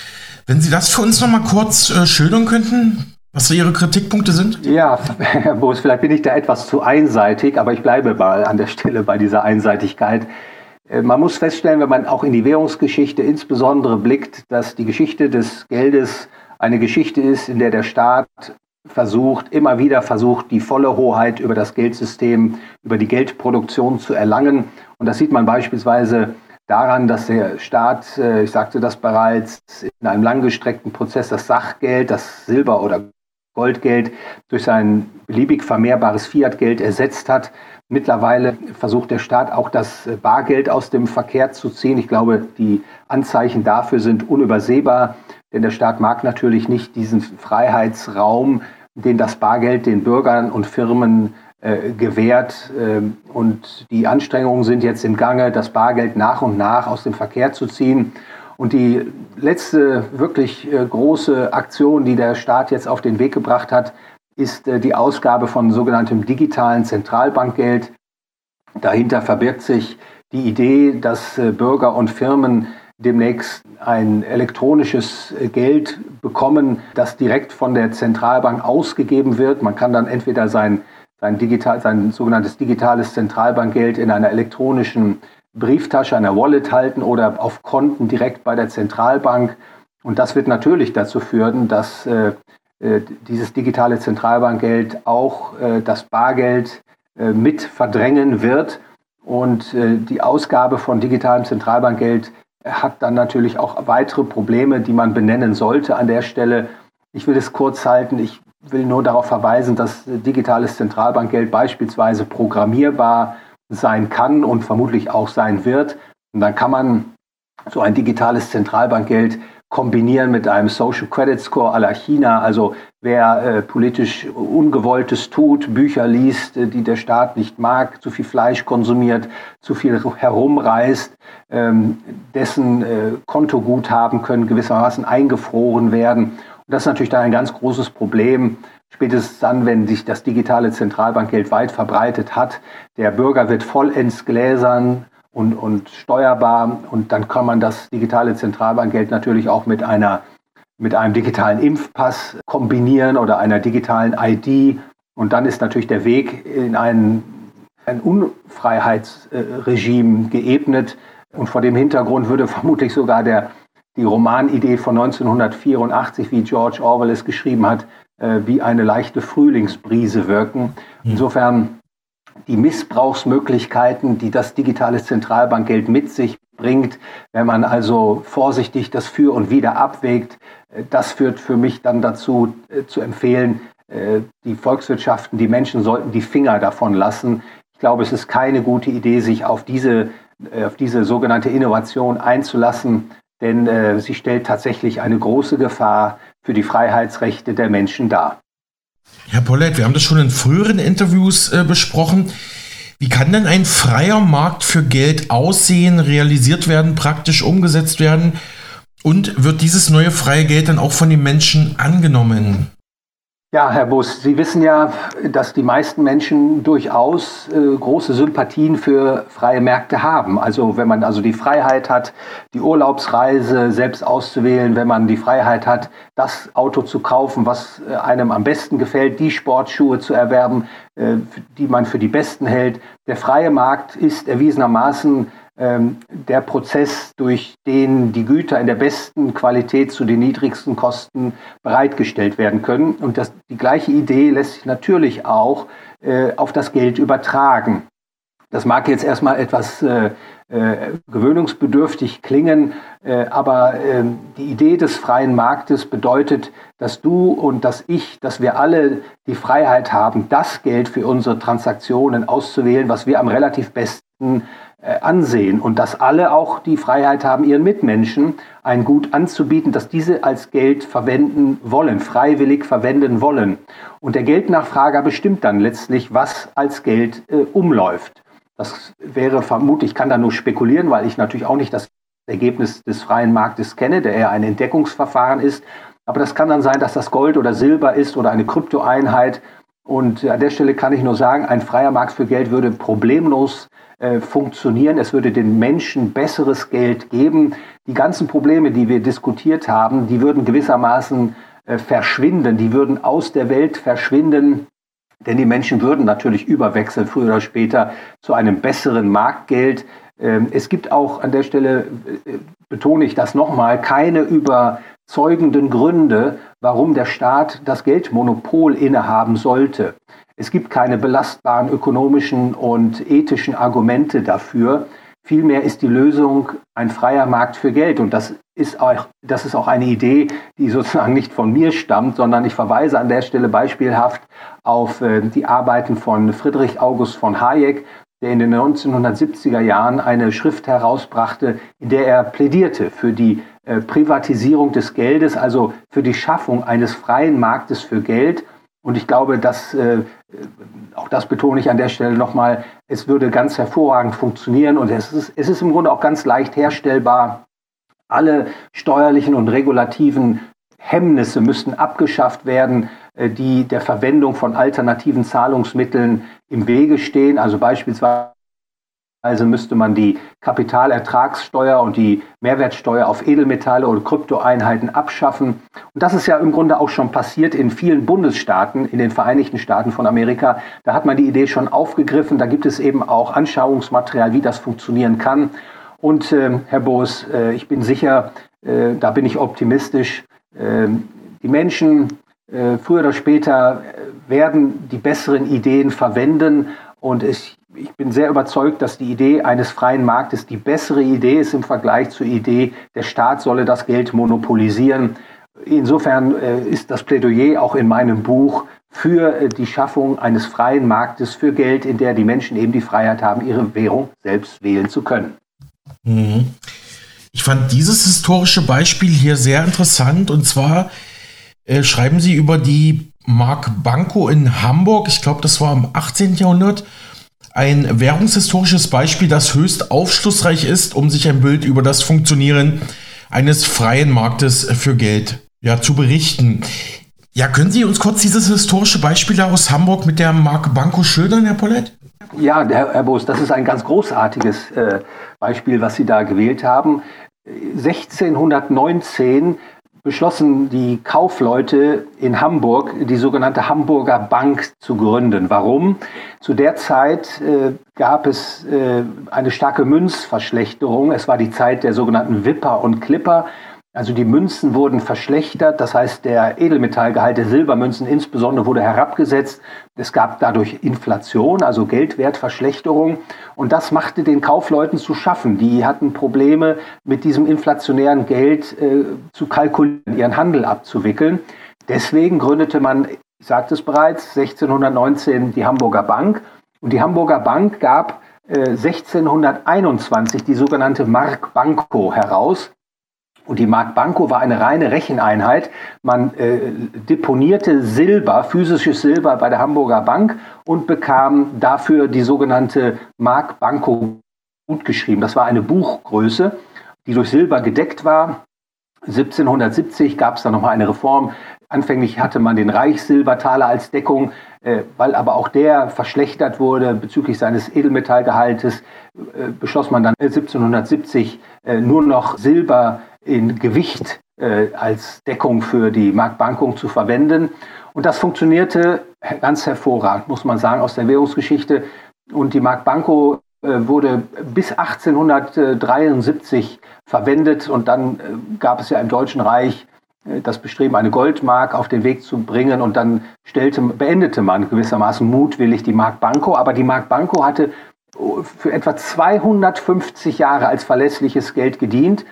S2: Wenn Sie das für uns nochmal kurz äh, schildern könnten, was Ihre Kritikpunkte sind?
S3: Ja, (laughs) Herr Boos, vielleicht bin ich da etwas zu einseitig, aber ich bleibe mal an der Stelle bei dieser Einseitigkeit. Äh, man muss feststellen, wenn man auch in die Währungsgeschichte insbesondere blickt, dass die Geschichte des Geldes eine Geschichte ist, in der der Staat versucht, immer wieder versucht, die volle Hoheit über das Geldsystem, über die Geldproduktion zu erlangen. Und das sieht man beispielsweise daran, dass der Staat, äh, ich sagte das bereits, in einem langgestreckten Prozess das Sachgeld, das Silber- oder Goldgeld durch sein beliebig vermehrbares Fiatgeld ersetzt hat. Mittlerweile versucht der Staat auch das Bargeld aus dem Verkehr zu ziehen. Ich glaube, die Anzeichen dafür sind unübersehbar, denn der Staat mag natürlich nicht diesen Freiheitsraum den das Bargeld den Bürgern und Firmen äh, gewährt. Ähm, und die Anstrengungen sind jetzt im Gange, das Bargeld nach und nach aus dem Verkehr zu ziehen. Und die letzte wirklich äh, große Aktion, die der Staat jetzt auf den Weg gebracht hat, ist äh, die Ausgabe von sogenanntem digitalen Zentralbankgeld. Dahinter verbirgt sich die Idee, dass äh, Bürger und Firmen demnächst ein elektronisches Geld bekommen, das direkt von der Zentralbank ausgegeben wird. Man kann dann entweder sein, sein, digital, sein sogenanntes digitales Zentralbankgeld in einer elektronischen Brieftasche, einer Wallet halten oder auf Konten direkt bei der Zentralbank. Und das wird natürlich dazu führen, dass äh, äh dieses digitale Zentralbankgeld auch äh, das Bargeld äh, mit verdrängen wird. Und äh, die Ausgabe von digitalem Zentralbankgeld hat dann natürlich auch weitere Probleme, die man benennen sollte an der Stelle. Ich will es kurz halten. Ich will nur darauf verweisen, dass digitales Zentralbankgeld beispielsweise programmierbar sein kann und vermutlich auch sein wird. Und dann kann man so ein digitales Zentralbankgeld kombinieren mit einem Social Credit Score la China. Also wer äh, politisch Ungewolltes tut, Bücher liest, äh, die der Staat nicht mag, zu viel Fleisch konsumiert, zu viel herumreist, ähm, dessen äh, Kontoguthaben können gewissermaßen eingefroren werden. Und das ist natürlich dann ein ganz großes Problem. Spätestens dann, wenn sich das digitale Zentralbankgeld weit verbreitet hat, der Bürger wird vollends gläsern, und, und steuerbar. Und dann kann man das digitale Zentralbankgeld natürlich auch mit einer mit einem digitalen Impfpass kombinieren oder einer digitalen ID. Und dann ist natürlich der Weg in ein, ein Unfreiheitsregime geebnet. Und vor dem Hintergrund würde (laughs) vermutlich sogar der, die Romanidee von 1984, wie George Orwell es geschrieben hat, äh, wie eine leichte Frühlingsbrise wirken. Hm. Insofern die Missbrauchsmöglichkeiten, die das digitale Zentralbankgeld mit sich bringt. Wenn man also vorsichtig das Für und Wider abwägt, äh, das führt für mich dann dazu äh, zu empfehlen, äh, die Volkswirtschaften, die Menschen sollten die Finger davon lassen. Ich glaube, es ist keine gute Idee, sich auf diese, äh, auf diese sogenannte Innovation einzulassen, denn äh, sie stellt tatsächlich eine große Gefahr für die Freiheitsrechte der Menschen dar.
S2: Herr Pollett, wir haben das schon in früheren Interviews äh, besprochen. Wie kann denn ein freier Markt für Geld aussehen, realisiert werden, praktisch umgesetzt werden? Und wird dieses neue freie Geld dann auch von den Menschen angenommen?
S3: Ja, Herr Bus, Sie wissen ja, dass die meisten Menschen durchaus äh, große Sympathien für freie Märkte haben. Also wenn man also die Freiheit hat, die Urlaubsreise selbst auszuwählen, wenn man die Freiheit hat, das Auto zu kaufen, was äh, einem am besten gefällt, die Sportschuhe zu erwerben, äh, die man für die besten hält. Der freie Markt ist erwiesenermaßen ähm, der Prozess, durch den die Güter in der besten Qualität zu den niedrigsten Kosten bereitgestellt werden können. Und das, die gleiche Idee lässt sich natürlich auch äh, auf das Geld übertragen. Das mag jetzt erstmal etwas äh, äh, gewöhnungsbedürftig klingen, äh, aber ähm, die Idee des freien Marktes bedeutet, dass du und dass ich, dass wir alle die Freiheit haben, das Geld für unsere Transaktionen auszuwählen, was wir am relativ besten äh, ansehen und dass alle auch die Freiheit haben, ihren Mitmenschen ein Gut anzubieten, dass diese als Geld verwenden wollen, freiwillig verwenden wollen. Und der Geldnachfrager bestimmt dann letztlich, was als Geld äh, umläuft. Das wäre vermutlich, ich kann da nur spekulieren, weil ich natürlich auch nicht das Ergebnis des freien Marktes kenne, der eher ein Entdeckungsverfahren ist. Aber das kann dann sein, dass das Gold oder Silber ist oder eine Kryptoeinheit. Und an der Stelle kann ich nur sagen, ein freier Markt für Geld würde problemlos äh, funktionieren. Es würde den Menschen besseres Geld geben. Die ganzen Probleme, die wir diskutiert haben, die würden gewissermaßen äh, verschwinden. Die würden aus der Welt verschwinden. Denn die Menschen würden natürlich überwechseln, früher oder später, zu einem besseren Marktgeld. Ähm, es gibt auch an der Stelle, äh, betone ich das nochmal, keine überzeugenden Gründe, warum der Staat das Geldmonopol innehaben sollte. Es gibt keine belastbaren ökonomischen und ethischen Argumente dafür. Vielmehr ist die Lösung ein freier Markt für Geld. Und das ist auch, das ist auch eine Idee, die sozusagen nicht von mir stammt, sondern ich verweise an der Stelle beispielhaft auf äh, die Arbeiten von Friedrich August von Hayek, der in den 1970er Jahren eine Schrift herausbrachte, in der er plädierte für die äh, Privatisierung des Geldes, also für die Schaffung eines freien Marktes für Geld und ich glaube, dass, äh, auch das betone ich an der Stelle nochmal, es würde ganz hervorragend funktionieren und es ist, es ist im Grunde auch ganz leicht herstellbar. Alle steuerlichen und regulativen Hemmnisse müssten abgeschafft werden, äh, die der Verwendung von alternativen Zahlungsmitteln im Wege stehen. Also beispielsweise also müsste man die Kapitalertragssteuer und die Mehrwertsteuer auf Edelmetalle oder Kryptoeinheiten abschaffen. Und das ist ja im Grunde auch schon passiert in vielen Bundesstaaten, in den Vereinigten Staaten von Amerika. Da hat man die Idee schon aufgegriffen. Da gibt es eben auch Anschauungsmaterial, wie das funktionieren kann. Und äh, Herr Boos, äh, ich bin sicher, äh, da bin ich optimistisch, ähm, die Menschen äh, früher oder später äh, werden die besseren Ideen verwenden. Und ich ich bin sehr überzeugt, dass die Idee eines freien Marktes die bessere Idee ist im Vergleich zur Idee, der Staat solle das Geld monopolisieren. Insofern äh, ist das Plädoyer auch in meinem Buch für äh, die Schaffung eines freien Marktes für Geld, in der die Menschen eben die Freiheit haben, ihre Währung selbst wählen zu können.
S2: Mhm. Ich fand dieses historische Beispiel hier sehr interessant und zwar äh, schreiben Sie über die Mark Banco in Hamburg. Ich glaube, das war im 18. Jahrhundert ein währungshistorisches Beispiel, das höchst aufschlussreich ist, um sich ein Bild über das Funktionieren eines freien Marktes für Geld ja, zu berichten. Ja, können Sie uns kurz dieses historische Beispiel aus Hamburg mit der Marke Banco schildern, Herr Pollett?
S3: Ja, Herr, Herr das ist ein ganz großartiges äh, Beispiel, was Sie da gewählt haben. 1619 beschlossen die Kaufleute in Hamburg, die sogenannte Hamburger Bank zu gründen. Warum? Zu der Zeit äh, gab es äh, eine starke Münzverschlechterung. Es war die Zeit der sogenannten Wipper und Clipper. Also die Münzen wurden verschlechtert, das heißt der Edelmetallgehalt der Silbermünzen insbesondere wurde herabgesetzt. Es gab dadurch Inflation, also Geldwertverschlechterung und das machte den Kaufleuten zu schaffen. Die hatten Probleme mit diesem inflationären Geld äh, zu kalkulieren, ihren Handel abzuwickeln. Deswegen gründete man ich sagte es bereits, 1619 die Hamburger Bank. Und die Hamburger Bank gab 1621 äh, die sogenannte Mark Banco heraus. Und die Mark Banco war eine reine Recheneinheit. Man äh, deponierte Silber, physisches Silber bei der Hamburger Bank und bekam dafür die sogenannte Mark Banco gutgeschrieben. Das war eine Buchgröße, die durch Silber gedeckt war. 1770 gab es dann nochmal eine Reform. Anfänglich hatte man den Reichssilbertaler als Deckung, äh, weil aber auch der verschlechtert wurde bezüglich seines Edelmetallgehaltes, äh, beschloss man dann 1770 äh, nur noch Silber in Gewicht als Deckung für die Marktbankung zu verwenden. Und das funktionierte ganz hervorragend, muss man sagen, aus der Währungsgeschichte. Und die Marktbanko wurde bis 1873 verwendet und dann gab es ja im Deutschen Reich das Bestreben, eine Goldmark auf den Weg zu bringen. Und dann stellte, beendete man gewissermaßen mutwillig die Mark. Aber die Mark hatte für etwa 250 Jahre als verlässliches Geld gedient.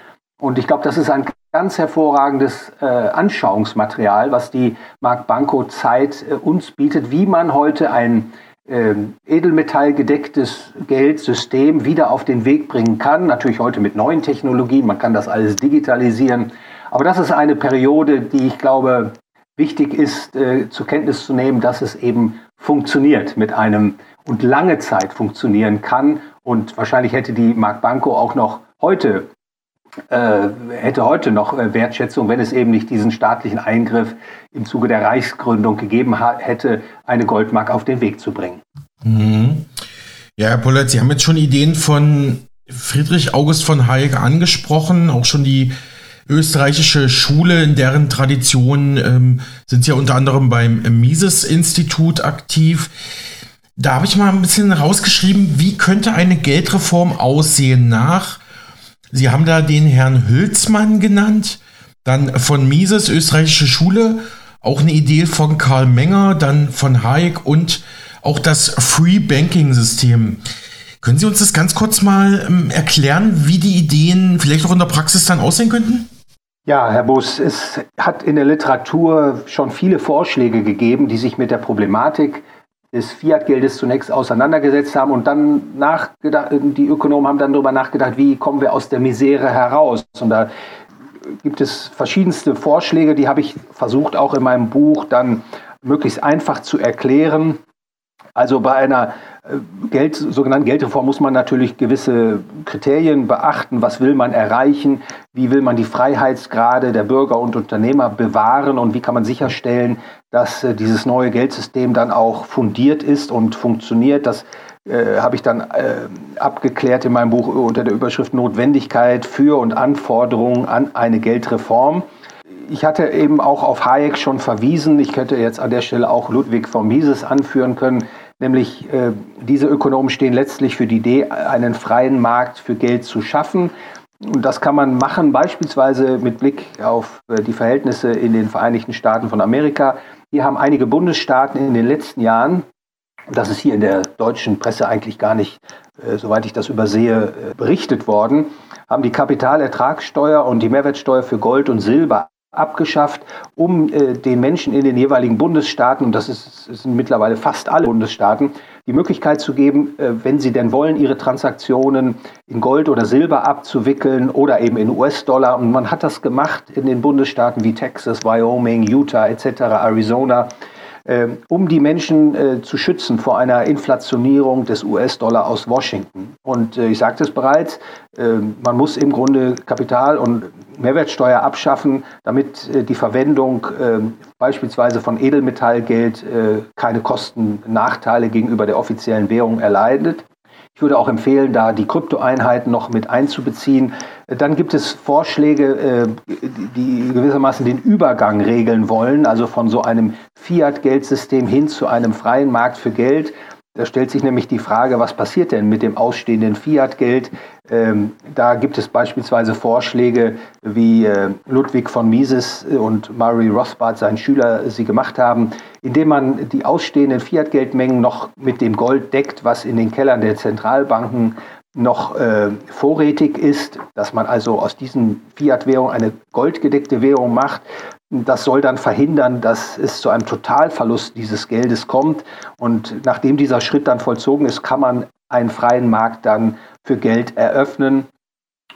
S3: Und ich glaube, das ist ein ganz hervorragendes äh, Anschauungsmaterial, was die Mark Banco Zeit äh, uns bietet, wie man heute ein äh, edelmetallgedecktes Geldsystem wieder auf den Weg bringen kann. Natürlich heute mit neuen Technologien, man kann das alles digitalisieren. Aber das ist eine Periode, die ich glaube, wichtig ist, äh, zur Kenntnis zu nehmen, dass es eben funktioniert mit einem und lange Zeit funktionieren kann. Und wahrscheinlich hätte die Mark Banco auch noch heute äh, hätte heute noch äh, Wertschätzung, wenn es eben nicht diesen staatlichen Eingriff im Zuge der Reichsgründung gegeben hätte, eine Goldmark auf den Weg zu bringen.
S2: Mhm. Ja, Herr Pollert, Sie haben jetzt schon Ideen von Friedrich August von Hayek angesprochen, auch schon die österreichische Schule, in deren Tradition ähm, sind sie ja unter anderem beim Mises-Institut aktiv. Da habe ich mal ein bisschen rausgeschrieben, wie könnte eine Geldreform aussehen nach, Sie haben da den Herrn Hülsmann genannt, dann von Mises, österreichische Schule, auch eine Idee von Karl Menger, dann von Hayek und auch das Free Banking System. Können Sie uns das ganz kurz mal ähm, erklären, wie die Ideen vielleicht auch in der Praxis dann aussehen könnten?
S3: Ja, Herr Bus, es hat in der Literatur schon viele Vorschläge gegeben, die sich mit der Problematik des Fiat-Geldes zunächst auseinandergesetzt haben und dann nachgedacht, die Ökonomen haben dann darüber nachgedacht, wie kommen wir aus der Misere heraus. Und da gibt es verschiedenste Vorschläge, die habe ich versucht auch in meinem Buch dann möglichst einfach zu erklären. Also bei einer äh, Geld, sogenannten Geldreform muss man natürlich gewisse Kriterien beachten. Was will man erreichen? Wie will man die Freiheitsgrade der Bürger und Unternehmer bewahren? Und wie kann man sicherstellen, dass äh, dieses neue Geldsystem dann auch fundiert ist und funktioniert? Das äh, habe ich dann äh, abgeklärt in meinem Buch unter der Überschrift Notwendigkeit für und Anforderungen an eine Geldreform. Ich hatte eben auch auf Hayek schon verwiesen. Ich könnte jetzt an der Stelle auch Ludwig von Mises anführen können Nämlich äh, diese Ökonomen stehen letztlich für die Idee, einen freien Markt für Geld zu schaffen. Und das kann man machen, beispielsweise mit Blick auf äh, die Verhältnisse in den Vereinigten Staaten von Amerika. Hier haben einige Bundesstaaten in den letzten Jahren, das ist hier in der deutschen Presse eigentlich gar nicht, äh, soweit ich das übersehe, äh, berichtet worden, haben die Kapitalertragssteuer und die Mehrwertsteuer für Gold und Silber abgeschafft, um äh, den Menschen in den jeweiligen Bundesstaaten, und das, ist, sind mittlerweile fast alle Bundesstaaten, die Möglichkeit zu geben, äh, wenn sie denn wollen, ihre Transaktionen in Gold oder Silber abzuwickeln oder eben in US-Dollar. Und man hat das gemacht in den Bundesstaaten wie Texas, Wyoming, Utah etc., Arizona. Ähm, um die Menschen äh, zu schützen vor einer Inflationierung des US-Dollar aus Washington. Und äh, ich sagte es bereits, äh, man muss im Grunde Kapital- und Mehrwertsteuer abschaffen, damit äh, die Verwendung äh, beispielsweise von Edelmetallgeld äh, keine Kosten, Nachteile gegenüber der offiziellen Währung erleidet. Ich würde auch empfehlen, da die Kryptoeinheiten noch mit einzubeziehen. Dann gibt es Vorschläge, äh, die gewissermaßen den Übergang regeln wollen, also von so einem Fiat-Geldsystem hin zu einem freien Markt für Geld. Da stellt sich nämlich die Frage, was passiert denn mit dem ausstehenden Fiat-Geld? Ähm, da gibt es beispielsweise Vorschläge, wie äh, Ludwig von Mises und Murray Rothbard, sein Schüler, sie gemacht haben, indem man die ausstehenden Fiat-Geldmengen noch mit dem Gold deckt, was in den Kellern der Zentralbanken noch äh, vorrätig ist, dass man also aus diesen Fiat-Währungen eine goldgedeckte Währung macht. Das soll dann verhindern, dass es zu einem Totalverlust dieses Geldes kommt. Und nachdem dieser Schritt dann vollzogen ist, kann man einen freien Markt dann für Geld eröffnen.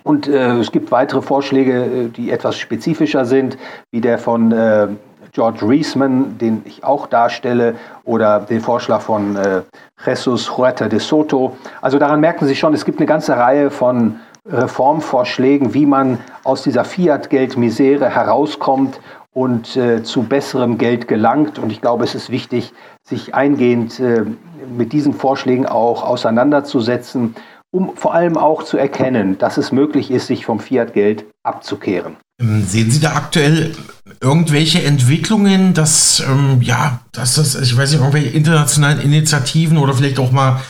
S3: Und äh, es gibt weitere Vorschläge, äh, die etwas spezifischer sind, wie der von äh, George Reisman, den ich auch darstelle, oder den Vorschlag von äh, Jesus Huerta de Soto. Also daran merken Sie schon, es gibt eine ganze Reihe von Reformvorschlägen, wie man aus dieser Fiat-Geld-Misere herauskommt und äh, zu besserem Geld gelangt. Und ich glaube, es ist wichtig, sich eingehend äh, mit diesen Vorschlägen auch auseinanderzusetzen, um vor allem auch zu erkennen, dass es möglich ist, sich vom Fiat-Geld abzukehren.
S2: Ähm, sehen Sie da aktuell irgendwelche Entwicklungen, dass, ähm, ja, dass das, ich weiß nicht, irgendwelche internationalen Initiativen oder vielleicht auch mal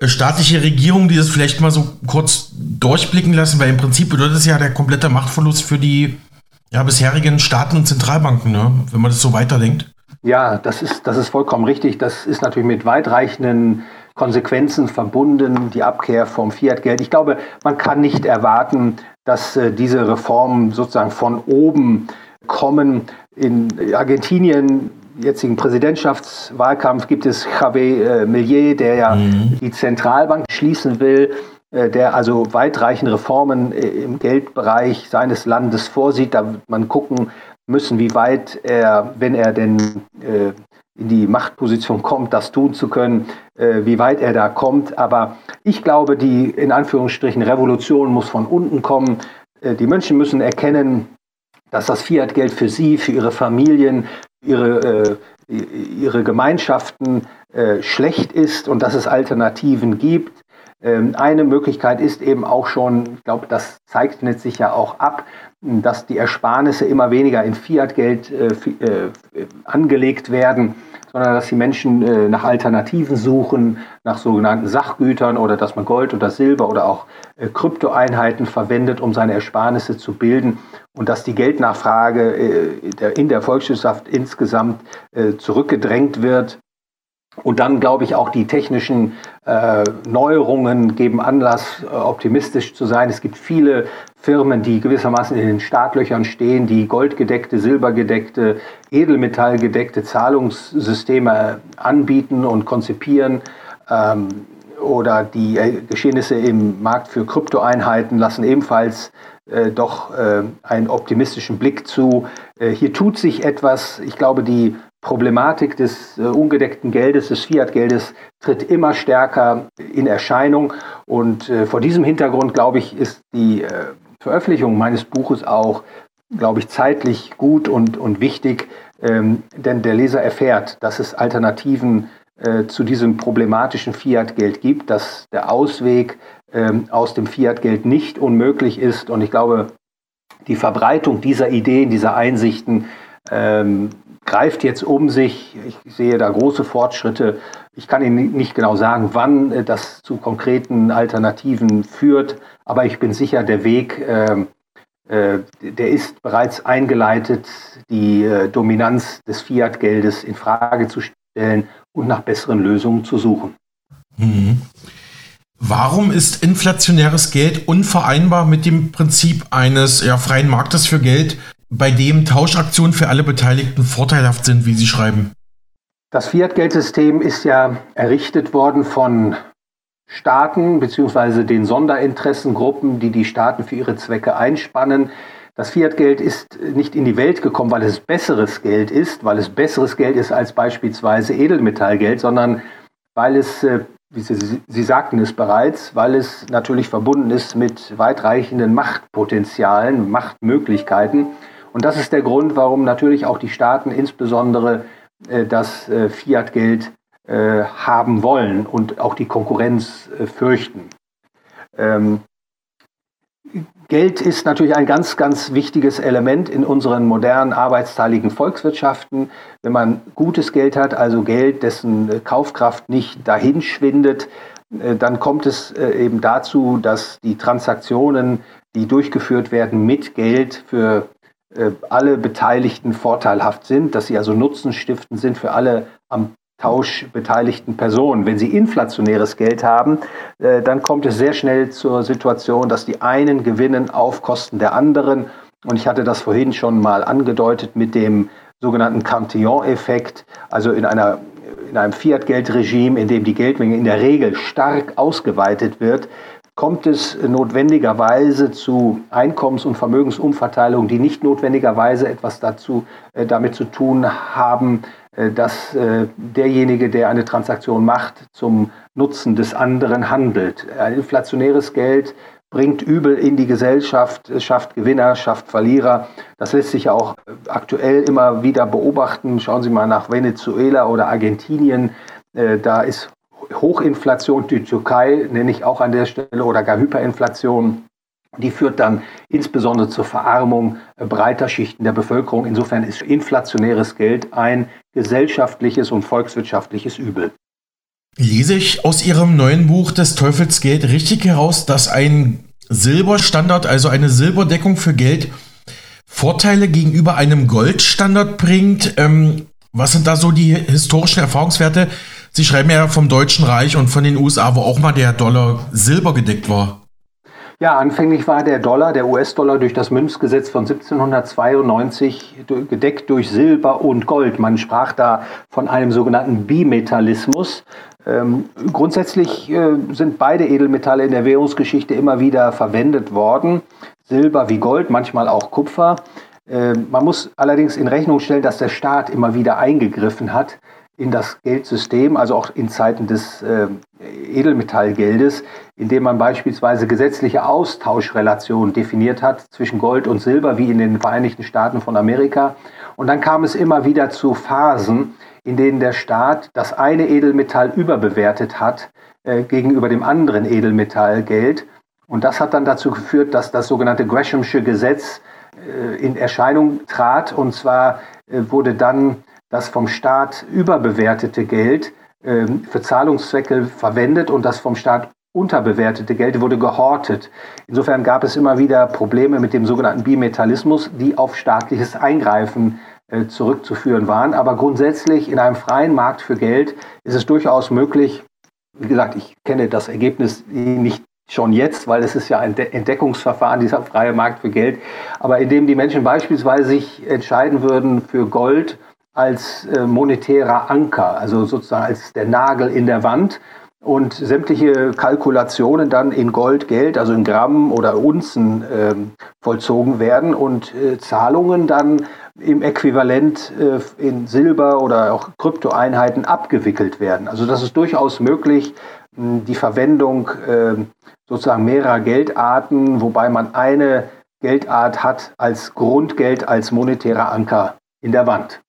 S2: äh, staatliche Regierungen, die das vielleicht mal so kurz durchblicken lassen, weil im Prinzip bedeutet es ja der komplette Machtverlust für die ja, bisherigen Staaten und Zentralbanken, ne? wenn man das so weiterdenkt.
S3: Ja, das ist, das ist vollkommen richtig. Das ist natürlich mit weitreichenden Konsequenzen verbunden, die Abkehr vom Fiat-Geld. Ich glaube, man kann nicht erwarten, dass äh, diese Reformen sozusagen von oben kommen. In Argentinien, jetzigen Präsidentschaftswahlkampf, gibt es Javier äh, Millet, der ja mhm. die Zentralbank schließen will, der also weitreichende Reformen äh, im Geldbereich seines Landes vorsieht. Da wird man gucken müssen, wie weit er, wenn er denn äh, in die Machtposition kommt, das tun zu können, äh, wie weit er da kommt. Aber ich glaube, die in Anführungsstrichen Revolution muss von unten kommen. Äh, die Menschen müssen erkennen, dass das Fiat-Geld für sie, für ihre Familien, ihre, äh, ihre Gemeinschaften äh, schlecht ist und dass es Alternativen gibt. Ähm, eine Möglichkeit ist eben auch schon, ich glaube, das zeichnet sich ja auch ab, dass die Ersparnisse immer weniger in Fiat-Geld äh, äh, angelegt werden sondern dass die Menschen äh, nach Alternativen suchen, nach sogenannten Sachgütern oder dass man Gold oder Silber oder auch äh, Kryptoeinheiten verwendet, um seine Ersparnisse zu bilden und dass die Geldnachfrage äh, in der Volkswirtschaft insgesamt äh, zurückgedrängt wird. Und dann glaube ich auch die technischen äh, Neuerungen geben Anlass, äh, optimistisch zu sein. Es gibt viele Firmen, die gewissermaßen in den Startlöchern stehen, die goldgedeckte, silbergedeckte, edelmetallgedeckte Zahlungssysteme anbieten und konzipieren. Ähm, oder die äh, Geschehnisse im Markt für Kryptoeinheiten lassen ebenfalls äh, doch äh, einen optimistischen Blick zu. Äh, hier tut sich etwas. Ich glaube, die Problematik des äh, ungedeckten Geldes, des Fiat-Geldes, tritt immer stärker in Erscheinung. Und äh, vor diesem Hintergrund, glaube ich, ist die Veröffentlichung meines Buches auch, glaube ich, zeitlich gut und, und wichtig, ähm, denn der Leser erfährt, dass es Alternativen äh, zu diesem problematischen Fiat-Geld gibt, dass der Ausweg ähm, aus dem Fiat-Geld nicht unmöglich ist. Und ich glaube, die Verbreitung dieser Ideen, dieser Einsichten ähm, greift jetzt um sich. Ich sehe da große Fortschritte. Ich kann Ihnen nicht genau sagen, wann äh, das zu konkreten Alternativen führt, aber ich bin sicher, der Weg, äh, äh, der ist bereits eingeleitet, die äh, Dominanz des Fiat-Geldes in Frage zu stellen und nach besseren Lösungen zu suchen.
S2: Mhm. Warum ist inflationäres Geld unvereinbar mit dem Prinzip eines ja, freien Marktes für Geld, bei dem Tauschaktionen für alle Beteiligten vorteilhaft sind, wie Sie schreiben?
S3: Das Fiat-Geldsystem ist ja errichtet worden von Staaten bzw. den Sonderinteressengruppen, die die Staaten für ihre Zwecke einspannen. Das Fiat-Geld ist nicht in die Welt gekommen, weil es besseres Geld ist, weil es besseres Geld ist als beispielsweise Edelmetallgeld, sondern weil es, äh, wie Sie, Sie sagten es bereits, weil es natürlich verbunden ist mit weitreichenden Machtpotenzialen, Machtmöglichkeiten. Und das ist der Grund, warum natürlich auch die Staaten insbesondere äh, das äh, Fiat-Geld äh, haben wollen und auch die Konkurrenz fürchten. Ähm, Geld ist natürlich ein ganz, ganz wichtiges Element in unseren modernen arbeitsteiligen Volkswirtschaften. Wenn man gutes Geld hat, also Geld, dessen Kaufkraft nicht dahinschwindet, dann kommt es eben dazu, dass die Transaktionen, die durchgeführt werden mit Geld für äh, alle Beteiligten vorteilhaft sind, dass sie also nutzenstiftend sind für alle am Tausch beteiligten Personen. Wenn sie inflationäres Geld haben, äh, dann kommt es sehr schnell zur Situation, dass die einen gewinnen auf Kosten der anderen Und ich hatte das vorhin schon mal angedeutet mit dem sogenannten Cantillon-Effekt, also in, einer, in einem Fiat-Geldregime, in dem die Geldmenge in der Regel stark ausgeweitet wird, kommt es notwendigerweise zu Einkommens- und Vermögensumverteilungen, die nicht notwendigerweise etwas dazu, äh, damit zu tun haben, äh, dass äh, derjenige, der eine Transaktion macht, zum Nutzen des anderen handelt. Ein inflationäres Geld bringt Übel in die Gesellschaft, schafft Gewinner, schafft Verlierer. Das lässt sich ja auch aktuell immer wieder beobachten. Schauen Sie mal nach Venezuela oder Argentinien. Äh, da ist Hochinflation, die Türkei nenne ich auch an der Stelle, oder gar Hyperinflation. Die führt dann insbesondere zur Verarmung breiter Schichten der Bevölkerung. Insofern ist inflationäres Geld ein gesellschaftliches und volkswirtschaftliches Übel.
S2: Lese ich aus Ihrem neuen Buch des Teufels Geld richtig heraus, dass ein Silberstandard, also eine Silberdeckung für Geld, Vorteile gegenüber einem Goldstandard bringt? Ähm, was sind da so die historischen Erfahrungswerte? Sie schreiben ja vom Deutschen Reich und von den USA, wo auch mal der Dollar silber gedeckt war.
S3: Ja, anfänglich war der Dollar, der US-Dollar durch das Münzgesetz von 1792 gedeckt durch Silber und Gold. Man sprach da von einem sogenannten Bimetallismus. Ähm, grundsätzlich äh, sind beide Edelmetalle in der Währungsgeschichte immer wieder verwendet worden. Silber wie Gold, manchmal auch Kupfer. Äh, man muss allerdings in Rechnung stellen, dass der Staat immer wieder eingegriffen hat in das Geldsystem, also auch in Zeiten des äh, Edelmetallgeldes, indem man beispielsweise gesetzliche Austauschrelationen definiert hat zwischen Gold und Silber, wie in den Vereinigten Staaten von Amerika. Und dann kam es immer wieder zu Phasen, in denen der Staat das eine Edelmetall überbewertet hat äh, gegenüber dem anderen Edelmetallgeld. Und das hat dann dazu geführt, dass das sogenannte Greshamsche Gesetz äh, in Erscheinung trat. Und zwar äh, wurde dann das vom Staat überbewertete Geld ähm, für Zahlungszwecke verwendet und das vom Staat unterbewertete Geld wurde gehortet. Insofern gab es immer wieder Probleme mit dem sogenannten Bimetallismus, die auf staatliches Eingreifen äh, zurückzuführen waren. Aber grundsätzlich in einem freien Markt für Geld ist es durchaus möglich, wie gesagt, ich kenne das Ergebnis nicht schon jetzt, weil es ist ja ein Entdeckungsverfahren, dieser freie Markt für Geld, aber indem die Menschen beispielsweise sich entscheiden würden für Gold als äh, monetärer Anker, also sozusagen als der Nagel in der Wand und sämtliche Kalkulationen dann in Gold, Geld, also in Gramm oder Unzen äh, vollzogen werden und äh, Zahlungen dann im Äquivalent äh, in Silber oder auch Kryptoeinheiten abgewickelt werden. Also das ist durchaus möglich, die Verwendung ähm, sozusagen mehrerer Geldarten, wobei man eine Geldart hat als Grundgeld, als monetärer Anker in der Wand.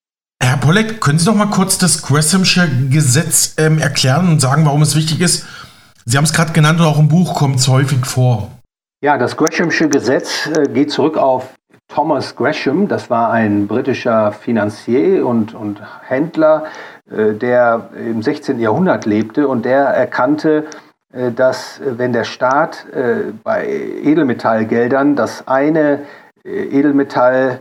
S2: Herr Pollek, können Sie doch mal kurz das Greshamsche Gesetz ähm, erklären und sagen, warum es wichtig ist? Sie haben es gerade genannt und auch im Buch kommt es häufig vor.
S3: Ja, das Greshamsche Gesetz äh, geht zurück auf Thomas Gresham. Das war ein britischer Finanzier und, und Händler, äh, der im 16. Jahrhundert lebte und der erkannte, äh, dass äh, wenn der Staat äh, bei Edelmetallgeldern das eine äh, Edelmetall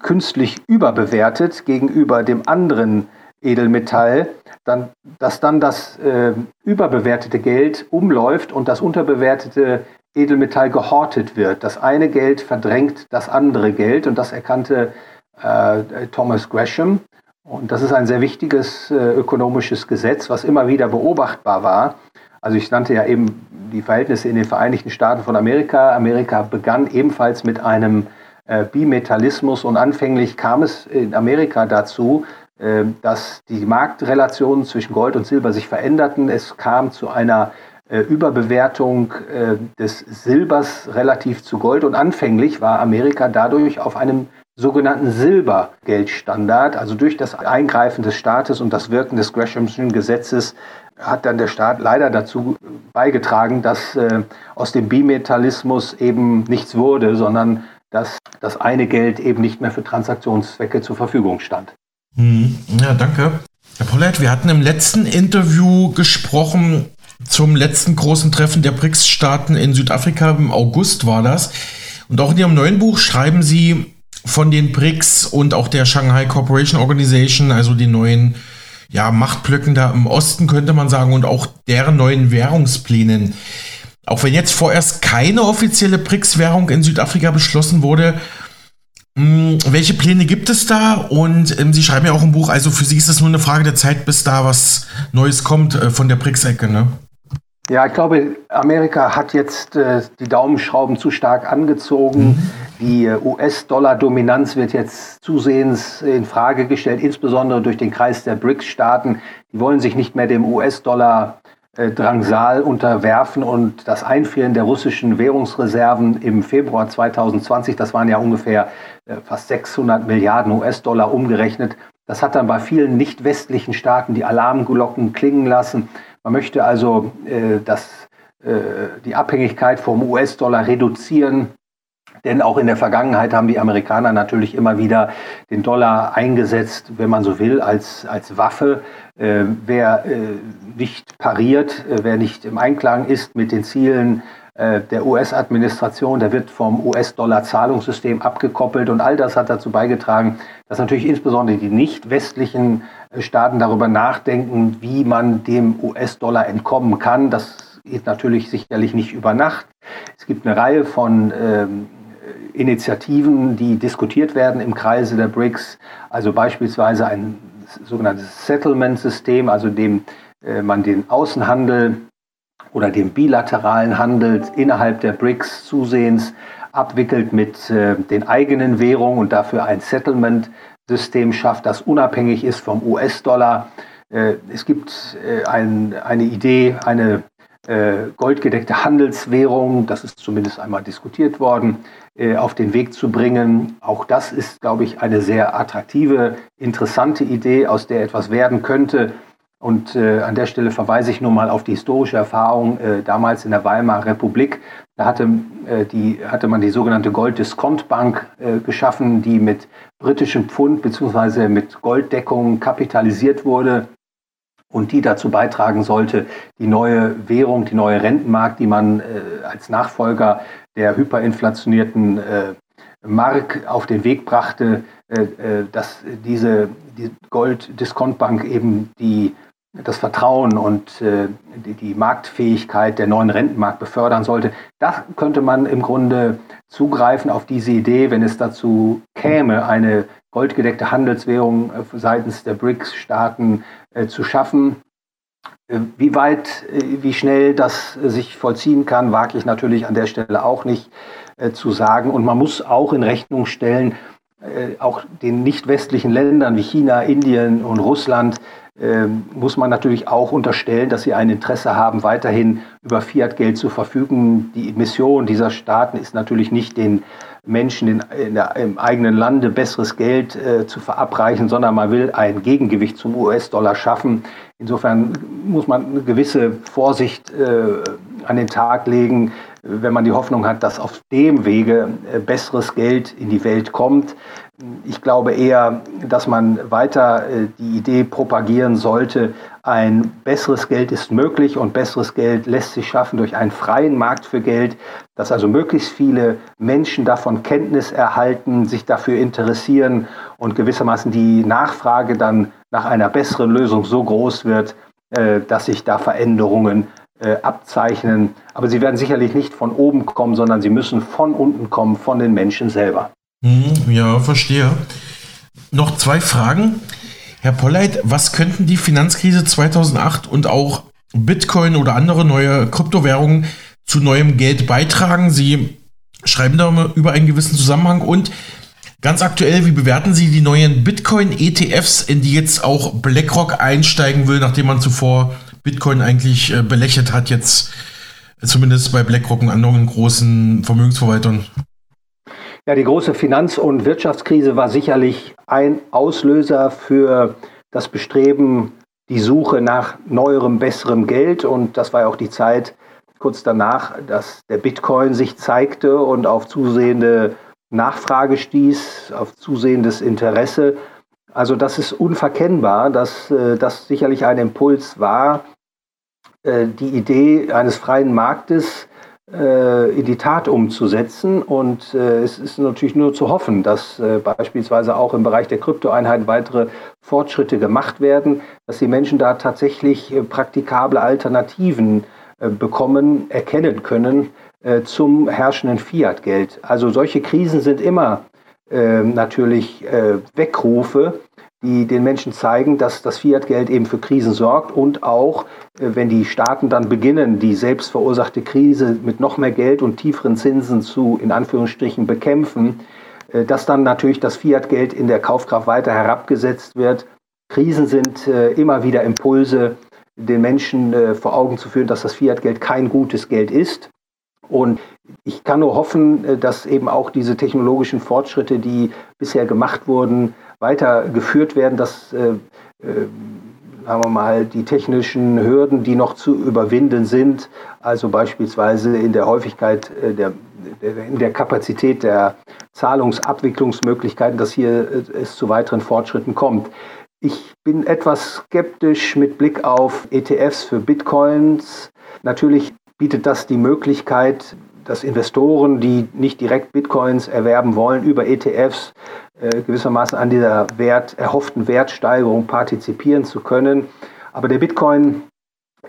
S3: künstlich überbewertet gegenüber dem anderen Edelmetall, dann, dass dann das äh, überbewertete Geld umläuft und das unterbewertete Edelmetall gehortet wird. Das eine Geld verdrängt das andere Geld und das erkannte äh, Thomas Gresham. Und das ist ein sehr wichtiges äh, ökonomisches Gesetz, was immer wieder beobachtbar war. Also ich nannte ja eben die Verhältnisse in den Vereinigten Staaten von Amerika. Amerika begann ebenfalls mit einem äh, Bimetallismus und anfänglich kam es in Amerika dazu, äh, dass die Marktrelationen zwischen Gold und Silber sich veränderten. Es kam zu einer äh, Überbewertung des Silbers relativ zu Gold und anfänglich war Amerika dadurch auf einem sogenannten Silbergeldstandard, also durch das Eingreifen des Staates und das Wirken des Greshamschen Gesetzes hat dann der Staat leider dazu beigetragen, dass äh, aus dem Bimetallismus eben nichts wurde, sondern dass das eine Geld eben nicht mehr für Transaktionszwecke zur Verfügung stand.
S2: Hm, ja, danke. Herr Pollert, wir hatten im letzten Interview gesprochen zum letzten großen Treffen der BRICS-Staaten in Südafrika. Im August war das. Und auch in Ihrem neuen Buch schreiben Sie von den BRICS und auch der Shanghai Cooperation Organization, also den neuen ja, Machtblöcken da im Osten, könnte man sagen, und auch deren neuen Währungsplänen. Auch wenn jetzt vorerst keine offizielle BRICS-Währung in Südafrika beschlossen wurde, hm, welche Pläne gibt es da? Und ähm, Sie schreiben ja auch im Buch, also für Sie ist es nur eine Frage der Zeit, bis da was Neues kommt äh, von der BRICS-Ecke, ne?
S3: Ja, ich glaube, Amerika hat jetzt äh, die Daumenschrauben zu stark angezogen. Mhm. Die äh, US-Dollar-Dominanz wird jetzt zusehends in Frage gestellt, insbesondere durch den Kreis der BRICS-Staaten. Die wollen sich nicht mehr dem US-Dollar Drangsal unterwerfen und das Einfrieren der russischen Währungsreserven im Februar 2020, das waren ja ungefähr äh, fast 600 Milliarden US-Dollar umgerechnet, das hat dann bei vielen nicht westlichen Staaten die Alarmglocken klingen lassen. Man möchte also äh, das, äh, die Abhängigkeit vom US-Dollar reduzieren. Denn auch in der Vergangenheit haben die Amerikaner natürlich immer wieder den Dollar eingesetzt, wenn man so will, als, als Waffe. Äh, wer äh, nicht pariert, äh, wer nicht im Einklang ist mit den Zielen äh, der US-Administration, der wird vom US-Dollar-Zahlungssystem abgekoppelt. Und all das hat dazu beigetragen, dass natürlich insbesondere die nicht westlichen äh, Staaten darüber nachdenken, wie man dem US-Dollar entkommen kann. Das geht natürlich sicherlich nicht über Nacht. Es gibt eine Reihe von ähm, Initiativen, die diskutiert werden im Kreise der BRICS, also beispielsweise ein sogenanntes Settlement-System, also dem äh, man den Außenhandel oder den bilateralen Handel innerhalb der BRICS zusehends abwickelt mit äh, den eigenen Währungen und dafür ein Settlement-System schafft, das unabhängig ist vom US-Dollar. Äh, es gibt äh, ein, eine Idee, eine goldgedeckte Handelswährung, das ist zumindest einmal diskutiert worden, äh, auf den Weg zu bringen. Auch das ist, glaube ich, eine sehr attraktive, interessante Idee, aus der etwas werden könnte. Und äh, an der Stelle verweise ich nur mal auf die historische Erfahrung äh, damals in der Weimarer Republik. Da hatte, äh, die, hatte man die sogenannte Gold-Discount-Bank äh, geschaffen, die mit britischem Pfund bzw. mit Golddeckung kapitalisiert wurde und die dazu beitragen sollte, die neue Währung, die neue Rentenmarkt, die man äh, als Nachfolger der hyperinflationierten äh, Mark auf den Weg brachte, äh, äh dass diese die Gold-Discount-Bank eben die das Vertrauen und äh, die, die, Marktfähigkeit der neuen Rentenmarkt befördern sollte. Da könnte man im Grunde zugreifen auf diese Idee, wenn es dazu käme, eine goldgedeckte Handelswährung äh, seitens der BRICS-Staaten äh, zu schaffen. Äh, wie weit, wie schnell das sich vollziehen kann, wage ich natürlich an der Stelle auch nicht zu sagen. Und man muss auch in Rechnung stellen, auch den nicht westlichen Ländern wie China, Indien und Russland muss man natürlich auch unterstellen, dass sie ein Interesse haben, weiterhin über Fiat-Geld zu verfügen. Die Mission dieser Staaten ist natürlich nicht den Menschen in, in der, im eigenen Lande besseres Geld äh, zu verabreichen, sondern man will ein Gegengewicht zum US-Dollar schaffen. Insofern muss man eine gewisse Vorsicht äh, an den Tag legen, wenn man die Hoffnung hat, dass auf dem Wege äh, besseres Geld in die Welt kommt. Ich glaube eher, dass man weiter äh, die Idee propagieren sollte, ein besseres Geld ist möglich und besseres Geld lässt sich schaffen durch einen freien Markt für Geld, dass also möglichst viele Menschen davon Kenntnis erhalten, sich dafür interessieren und gewissermaßen die Nachfrage dann nach einer besseren Lösung so groß wird, äh, dass sich da Veränderungen äh, abzeichnen. Aber sie werden sicherlich nicht von oben kommen, sondern sie müssen von unten kommen, von den Menschen selber.
S2: Hm, ja, verstehe. Noch zwei Fragen. Herr Polleit, was könnten die Finanzkrise 2008 und auch Bitcoin oder andere neue Kryptowährungen zu neuem Geld beitragen? Sie schreiben da über einen gewissen Zusammenhang und ganz aktuell, wie bewerten Sie die neuen Bitcoin-ETFs, in die jetzt auch BlackRock einsteigen will, nachdem man zuvor Bitcoin eigentlich äh, belächelt hat, jetzt zumindest bei BlackRock und anderen großen Vermögensverwaltern?
S3: Ja, die große Finanz- und Wirtschaftskrise war sicherlich ein Auslöser für das Bestreben, die Suche nach neuerem, besserem Geld. Und das war ja auch die Zeit kurz danach, dass der Bitcoin sich zeigte und auf zusehende Nachfrage stieß, auf zusehendes Interesse. Also das ist unverkennbar, dass äh, das sicherlich ein Impuls war, äh, die Idee eines freien Marktes in die Tat umzusetzen. Und äh, es ist natürlich nur zu hoffen, dass äh, beispielsweise auch im Bereich der Kryptoeinheiten weitere Fortschritte gemacht werden, dass die Menschen da tatsächlich praktikable Alternativen bekommen, erkennen können zum herrschenden Fiat-Geld. Also solche Krisen sind immer natürlich Weckrufe, die den Menschen zeigen, dass das Fiat-Geld eben für Krisen sorgt und auch, äh, wenn die Staaten dann beginnen, die selbst verursachte Krise mit noch mehr Geld und tieferen Zinsen zu, in Anführungsstrichen, bekämpfen, äh, dass dann natürlich das Fiat-Geld in der Kaufkraft weiter herabgesetzt wird. Krisen sind äh, immer wieder Impulse, den Menschen vor Augen zu führen, dass das Fiat-Geld kein gutes Geld ist. Und ich kann nur hoffen, dass eben auch diese technologischen Fortschritte, die bisher gemacht wurden, weitergeführt werden, dass äh, äh, sagen wir mal, die technischen Hürden, die noch zu überwinden sind, also beispielsweise in der Häufigkeit äh, der, in der Kapazität der Zahlungsabwicklungsmöglichkeiten, dass hier äh, es zu weiteren Fortschritten kommt. Ich bin etwas skeptisch mit Blick auf ETFs für Bitcoins. Natürlich bietet das die Möglichkeit, dass Investoren, die nicht direkt Bitcoins erwerben wollen, über ETFs äh, gewissermaßen an dieser Wert, erhofften Wertsteigerung partizipieren zu können. Aber der Bitcoin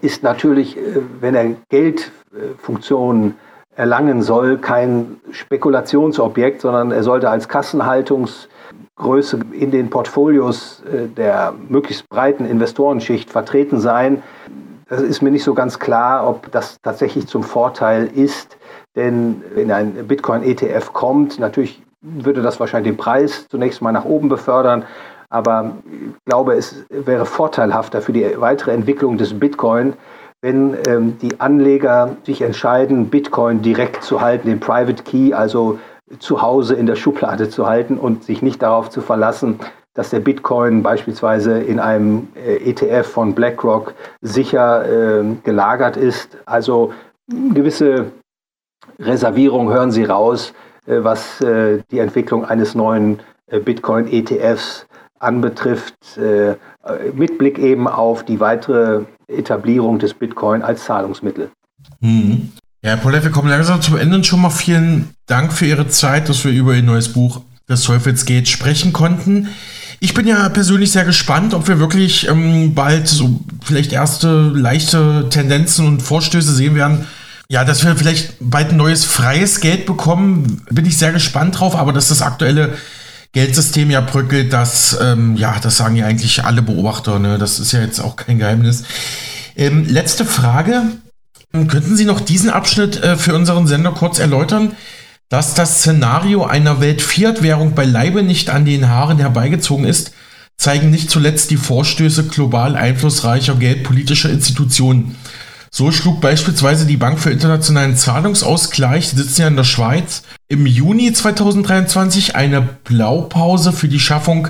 S3: ist natürlich, äh, wenn er Geldfunktionen erlangen soll, kein Spekulationsobjekt, sondern er sollte als Kassenhaltungsgröße in den Portfolios äh, der möglichst breiten Investorenschicht vertreten sein. Das ist mir nicht so ganz klar, ob das tatsächlich zum Vorteil ist, denn wenn ein Bitcoin-ETF kommt, natürlich würde das wahrscheinlich den Preis zunächst mal nach oben befördern. Aber ich glaube, es wäre vorteilhafter für die weitere Entwicklung des Bitcoin, wenn ähm, die Anleger sich entscheiden, Bitcoin direkt zu halten, den Private Key, also zu Hause in der Schublade zu halten und sich nicht darauf zu verlassen, dass der Bitcoin beispielsweise in einem äh, ETF von BlackRock sicher äh, gelagert ist. Also gewisse Reservierung hören Sie raus, äh, was äh, die Entwicklung eines neuen äh, Bitcoin-ETFs anbetrifft, mit Blick eben auf die weitere Etablierung des Bitcoin als Zahlungsmittel.
S2: Mhm. Ja, Herr Polet, wir kommen langsam zum Ende schon mal vielen Dank für Ihre Zeit, dass wir über Ihr neues Buch des Teufels geht sprechen konnten. Ich bin ja persönlich sehr gespannt, ob wir wirklich ähm, bald so vielleicht erste leichte Tendenzen und Vorstöße sehen werden, ja, dass wir vielleicht bald ein neues freies Geld bekommen, bin ich sehr gespannt drauf, aber dass das aktuelle Geldsystem ja bröckelt, das, ähm, ja, das sagen ja eigentlich alle Beobachter, ne? das ist ja jetzt auch kein Geheimnis. Ähm, letzte Frage, könnten Sie noch diesen Abschnitt äh, für unseren Sender kurz erläutern? Dass das Szenario einer Welt-Fiat-Währung beileibe nicht an den Haaren herbeigezogen ist, zeigen nicht zuletzt die Vorstöße global einflussreicher geldpolitischer Institutionen. So schlug beispielsweise die Bank für internationalen Zahlungsausgleich, die sitzen ja in der Schweiz, im Juni 2023 eine Blaupause für die Schaffung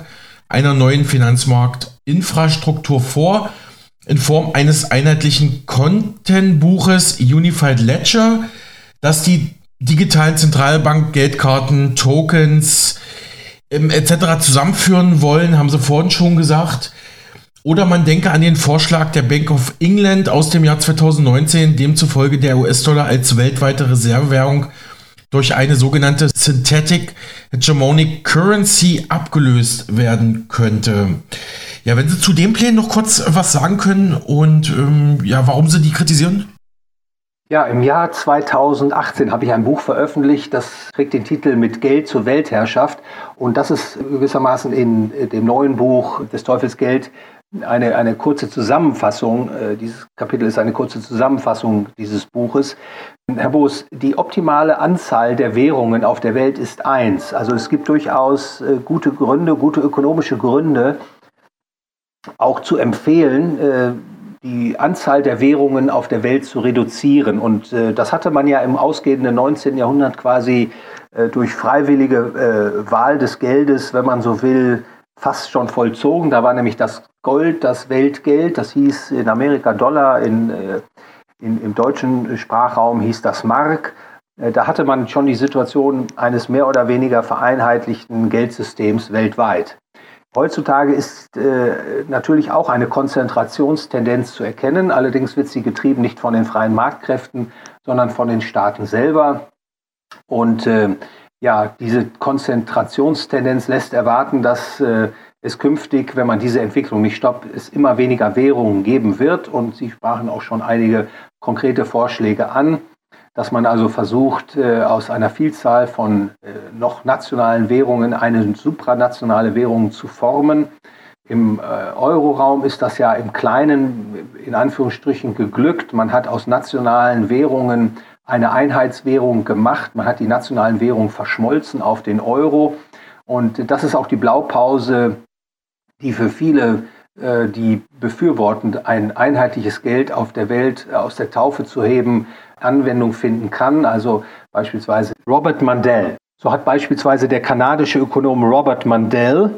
S2: einer neuen Finanzmarktinfrastruktur vor, in Form eines einheitlichen Content-Buches Unified Ledger, das die digitalen Zentralbank-Geldkarten, Tokens ähm, etc. zusammenführen wollen, haben sie vorhin schon gesagt. Oder man denke an den Vorschlag der Bank of England aus dem Jahr 2019, demzufolge der US-Dollar als weltweite Reservewährung durch eine sogenannte Synthetic Hegemonic Currency abgelöst werden könnte. Ja, wenn Sie zu dem Plan noch kurz was sagen können und ähm, ja, warum Sie die kritisieren?
S3: Ja, im Jahr 2018 habe ich ein Buch veröffentlicht, das trägt den Titel Mit Geld zur Weltherrschaft. Und das ist gewissermaßen in dem neuen Buch des Teufels Geld eine, eine kurze Zusammenfassung. Äh, dieses Kapitel ist eine kurze Zusammenfassung dieses Buches. Herr Boos, die optimale Anzahl der Währungen auf der Welt ist eins. Also es gibt durchaus äh, gute Gründe, gute ökonomische Gründe, auch zu empfehlen, äh, die Anzahl der Währungen auf der Welt zu reduzieren. Und das hatte man ja im ausgehenden 19. Jahrhundert quasi durch freiwillige Wahl des Geldes, wenn man so will, fast schon vollzogen. Da war nämlich das Gold das Weltgeld, das hieß in Amerika Dollar, in, äh, in, im deutschen Sprachraum hieß das Mark. Äh, da hatte man schon die Situation eines mehr oder weniger vereinheitlichten Geldsystems weltweit. Heutzutage ist äh, natürlich auch eine Konzentrationstendenz zu erkennen. Allerdings wird sie getrieben nicht von den freien Marktkräften, sondern von den Staaten selber. Und äh, ja, diese Konzentrationstendenz lässt erwarten, dass äh, es künftig, wenn man diese Entwicklung nicht stoppt, es immer weniger Währungen geben wird. Und Sie sprachen auch schon einige konkrete Vorschläge an, dass man also versucht, äh, aus einer Vielzahl von äh, noch nationalen Währungen eine supranationale Währung zu formen. Im äh, Euroraum ist das ja im Kleinen in Anführungsstrichen geglückt. Man hat aus nationalen Währungen eine Einheitswährung gemacht. Man hat die nationalen Währungen verschmolzen auf den Euro. Und das ist auch die Blaupause die für viele, äh, die befürworten, ein einheitliches Geld auf der Welt äh, aus der Taufe zu heben, Anwendung finden kann. Also beispielsweise Robert Mandel. So hat beispielsweise der kanadische Ökonom Robert Mandel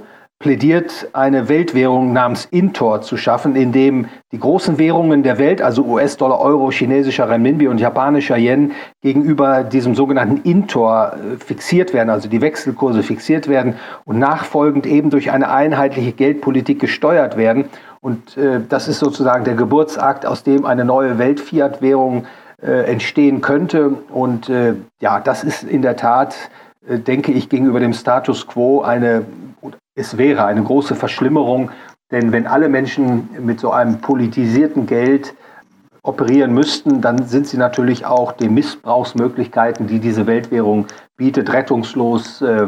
S3: plädiert, eine Weltwährung namens Intor zu schaffen, in dem die großen Währungen der Welt, also US-Dollar, Euro, chinesischer Renminbi und japanischer Yen, gegenüber diesem sogenannten Intor äh, fixiert werden, also die Wechselkurse fixiert werden und nachfolgend eben durch eine einheitliche Geldpolitik gesteuert werden. Und äh, das ist sozusagen der Geburtsakt, aus dem eine neue Welt-Fiat-Währung äh, entstehen könnte. Und äh, ja, das ist in der Tat, äh, denke ich, gegenüber dem Status quo eine es wäre eine große Verschlimmerung, denn wenn alle Menschen mit so einem politisierten Geld operieren müssten, dann sind sie natürlich auch den Missbrauchsmöglichkeiten, die diese Weltwährung bietet, rettungslos äh,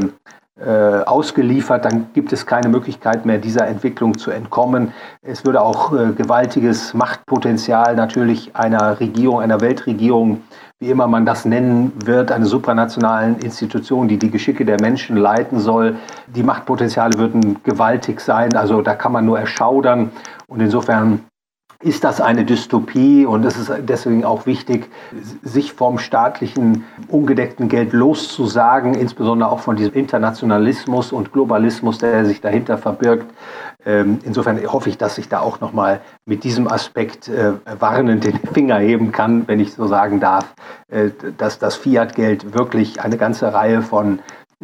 S3: ausgeliefert. Dann gibt es keine Möglichkeit mehr, dieser Entwicklung zu entkommen. Es würde auch äh, gewaltiges Machtpotenzial natürlich einer Regierung, einer Weltregierung wie immer man das nennen wird, einer supranationalen Institution, die die Geschicke der Menschen leiten soll. Die Machtpotenziale würden gewaltig sein, also da kann man nur erschaudern. Und insofern ist das eine Dystopie und es ist deswegen auch wichtig, sich vom staatlichen ungedeckten Geld loszusagen, insbesondere auch von diesem Internationalismus und Globalismus, der sich dahinter verbirgt. Ähm, insofern hoffe ich, dass ich da auch nochmal mit diesem Aspekt äh, warnend den Finger heben kann, wenn ich so sagen darf, äh, dass das Fiat-Geld wirklich eine ganze Reihe von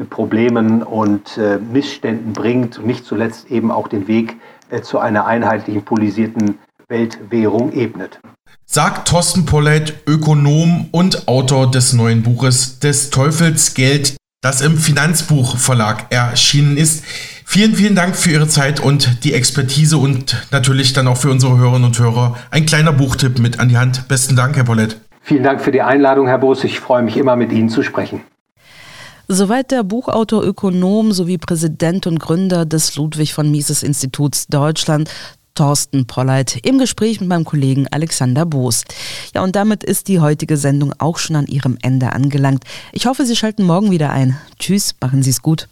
S3: Problemen und äh, Missständen bringt und nicht zuletzt eben auch den Weg zu einer einheitlichen polisierten Weltwährung ebnet.
S2: Sagt Thorsten Polleit, Ökonom und Autor des neuen Buches des Teufels Geld, das im Finanzbuchverlag erschienen ist. Vielen, vielen Dank für Ihre Zeit und die Expertise und natürlich dann auch für unsere Hörerinnen und Hörer ein kleiner Buchtipp mit an die Hand. Besten Dank, Herr Pollett.
S3: Vielen Dank für die Einladung, Herr Boos. Ich freue mich immer, mit Ihnen zu sprechen.
S1: Soweit der Buchautor, Ökonom sowie Präsident und Gründer des Ludwig von Mises Instituts Deutschland Thorsten Polleit im Gespräch mit meinem Kollegen Alexander Boos. Ja, und damit ist die heutige Sendung auch schon an ihrem Ende angelangt. Ich hoffe, Sie schalten morgen wieder ein. Tschüss, machen Sie es gut.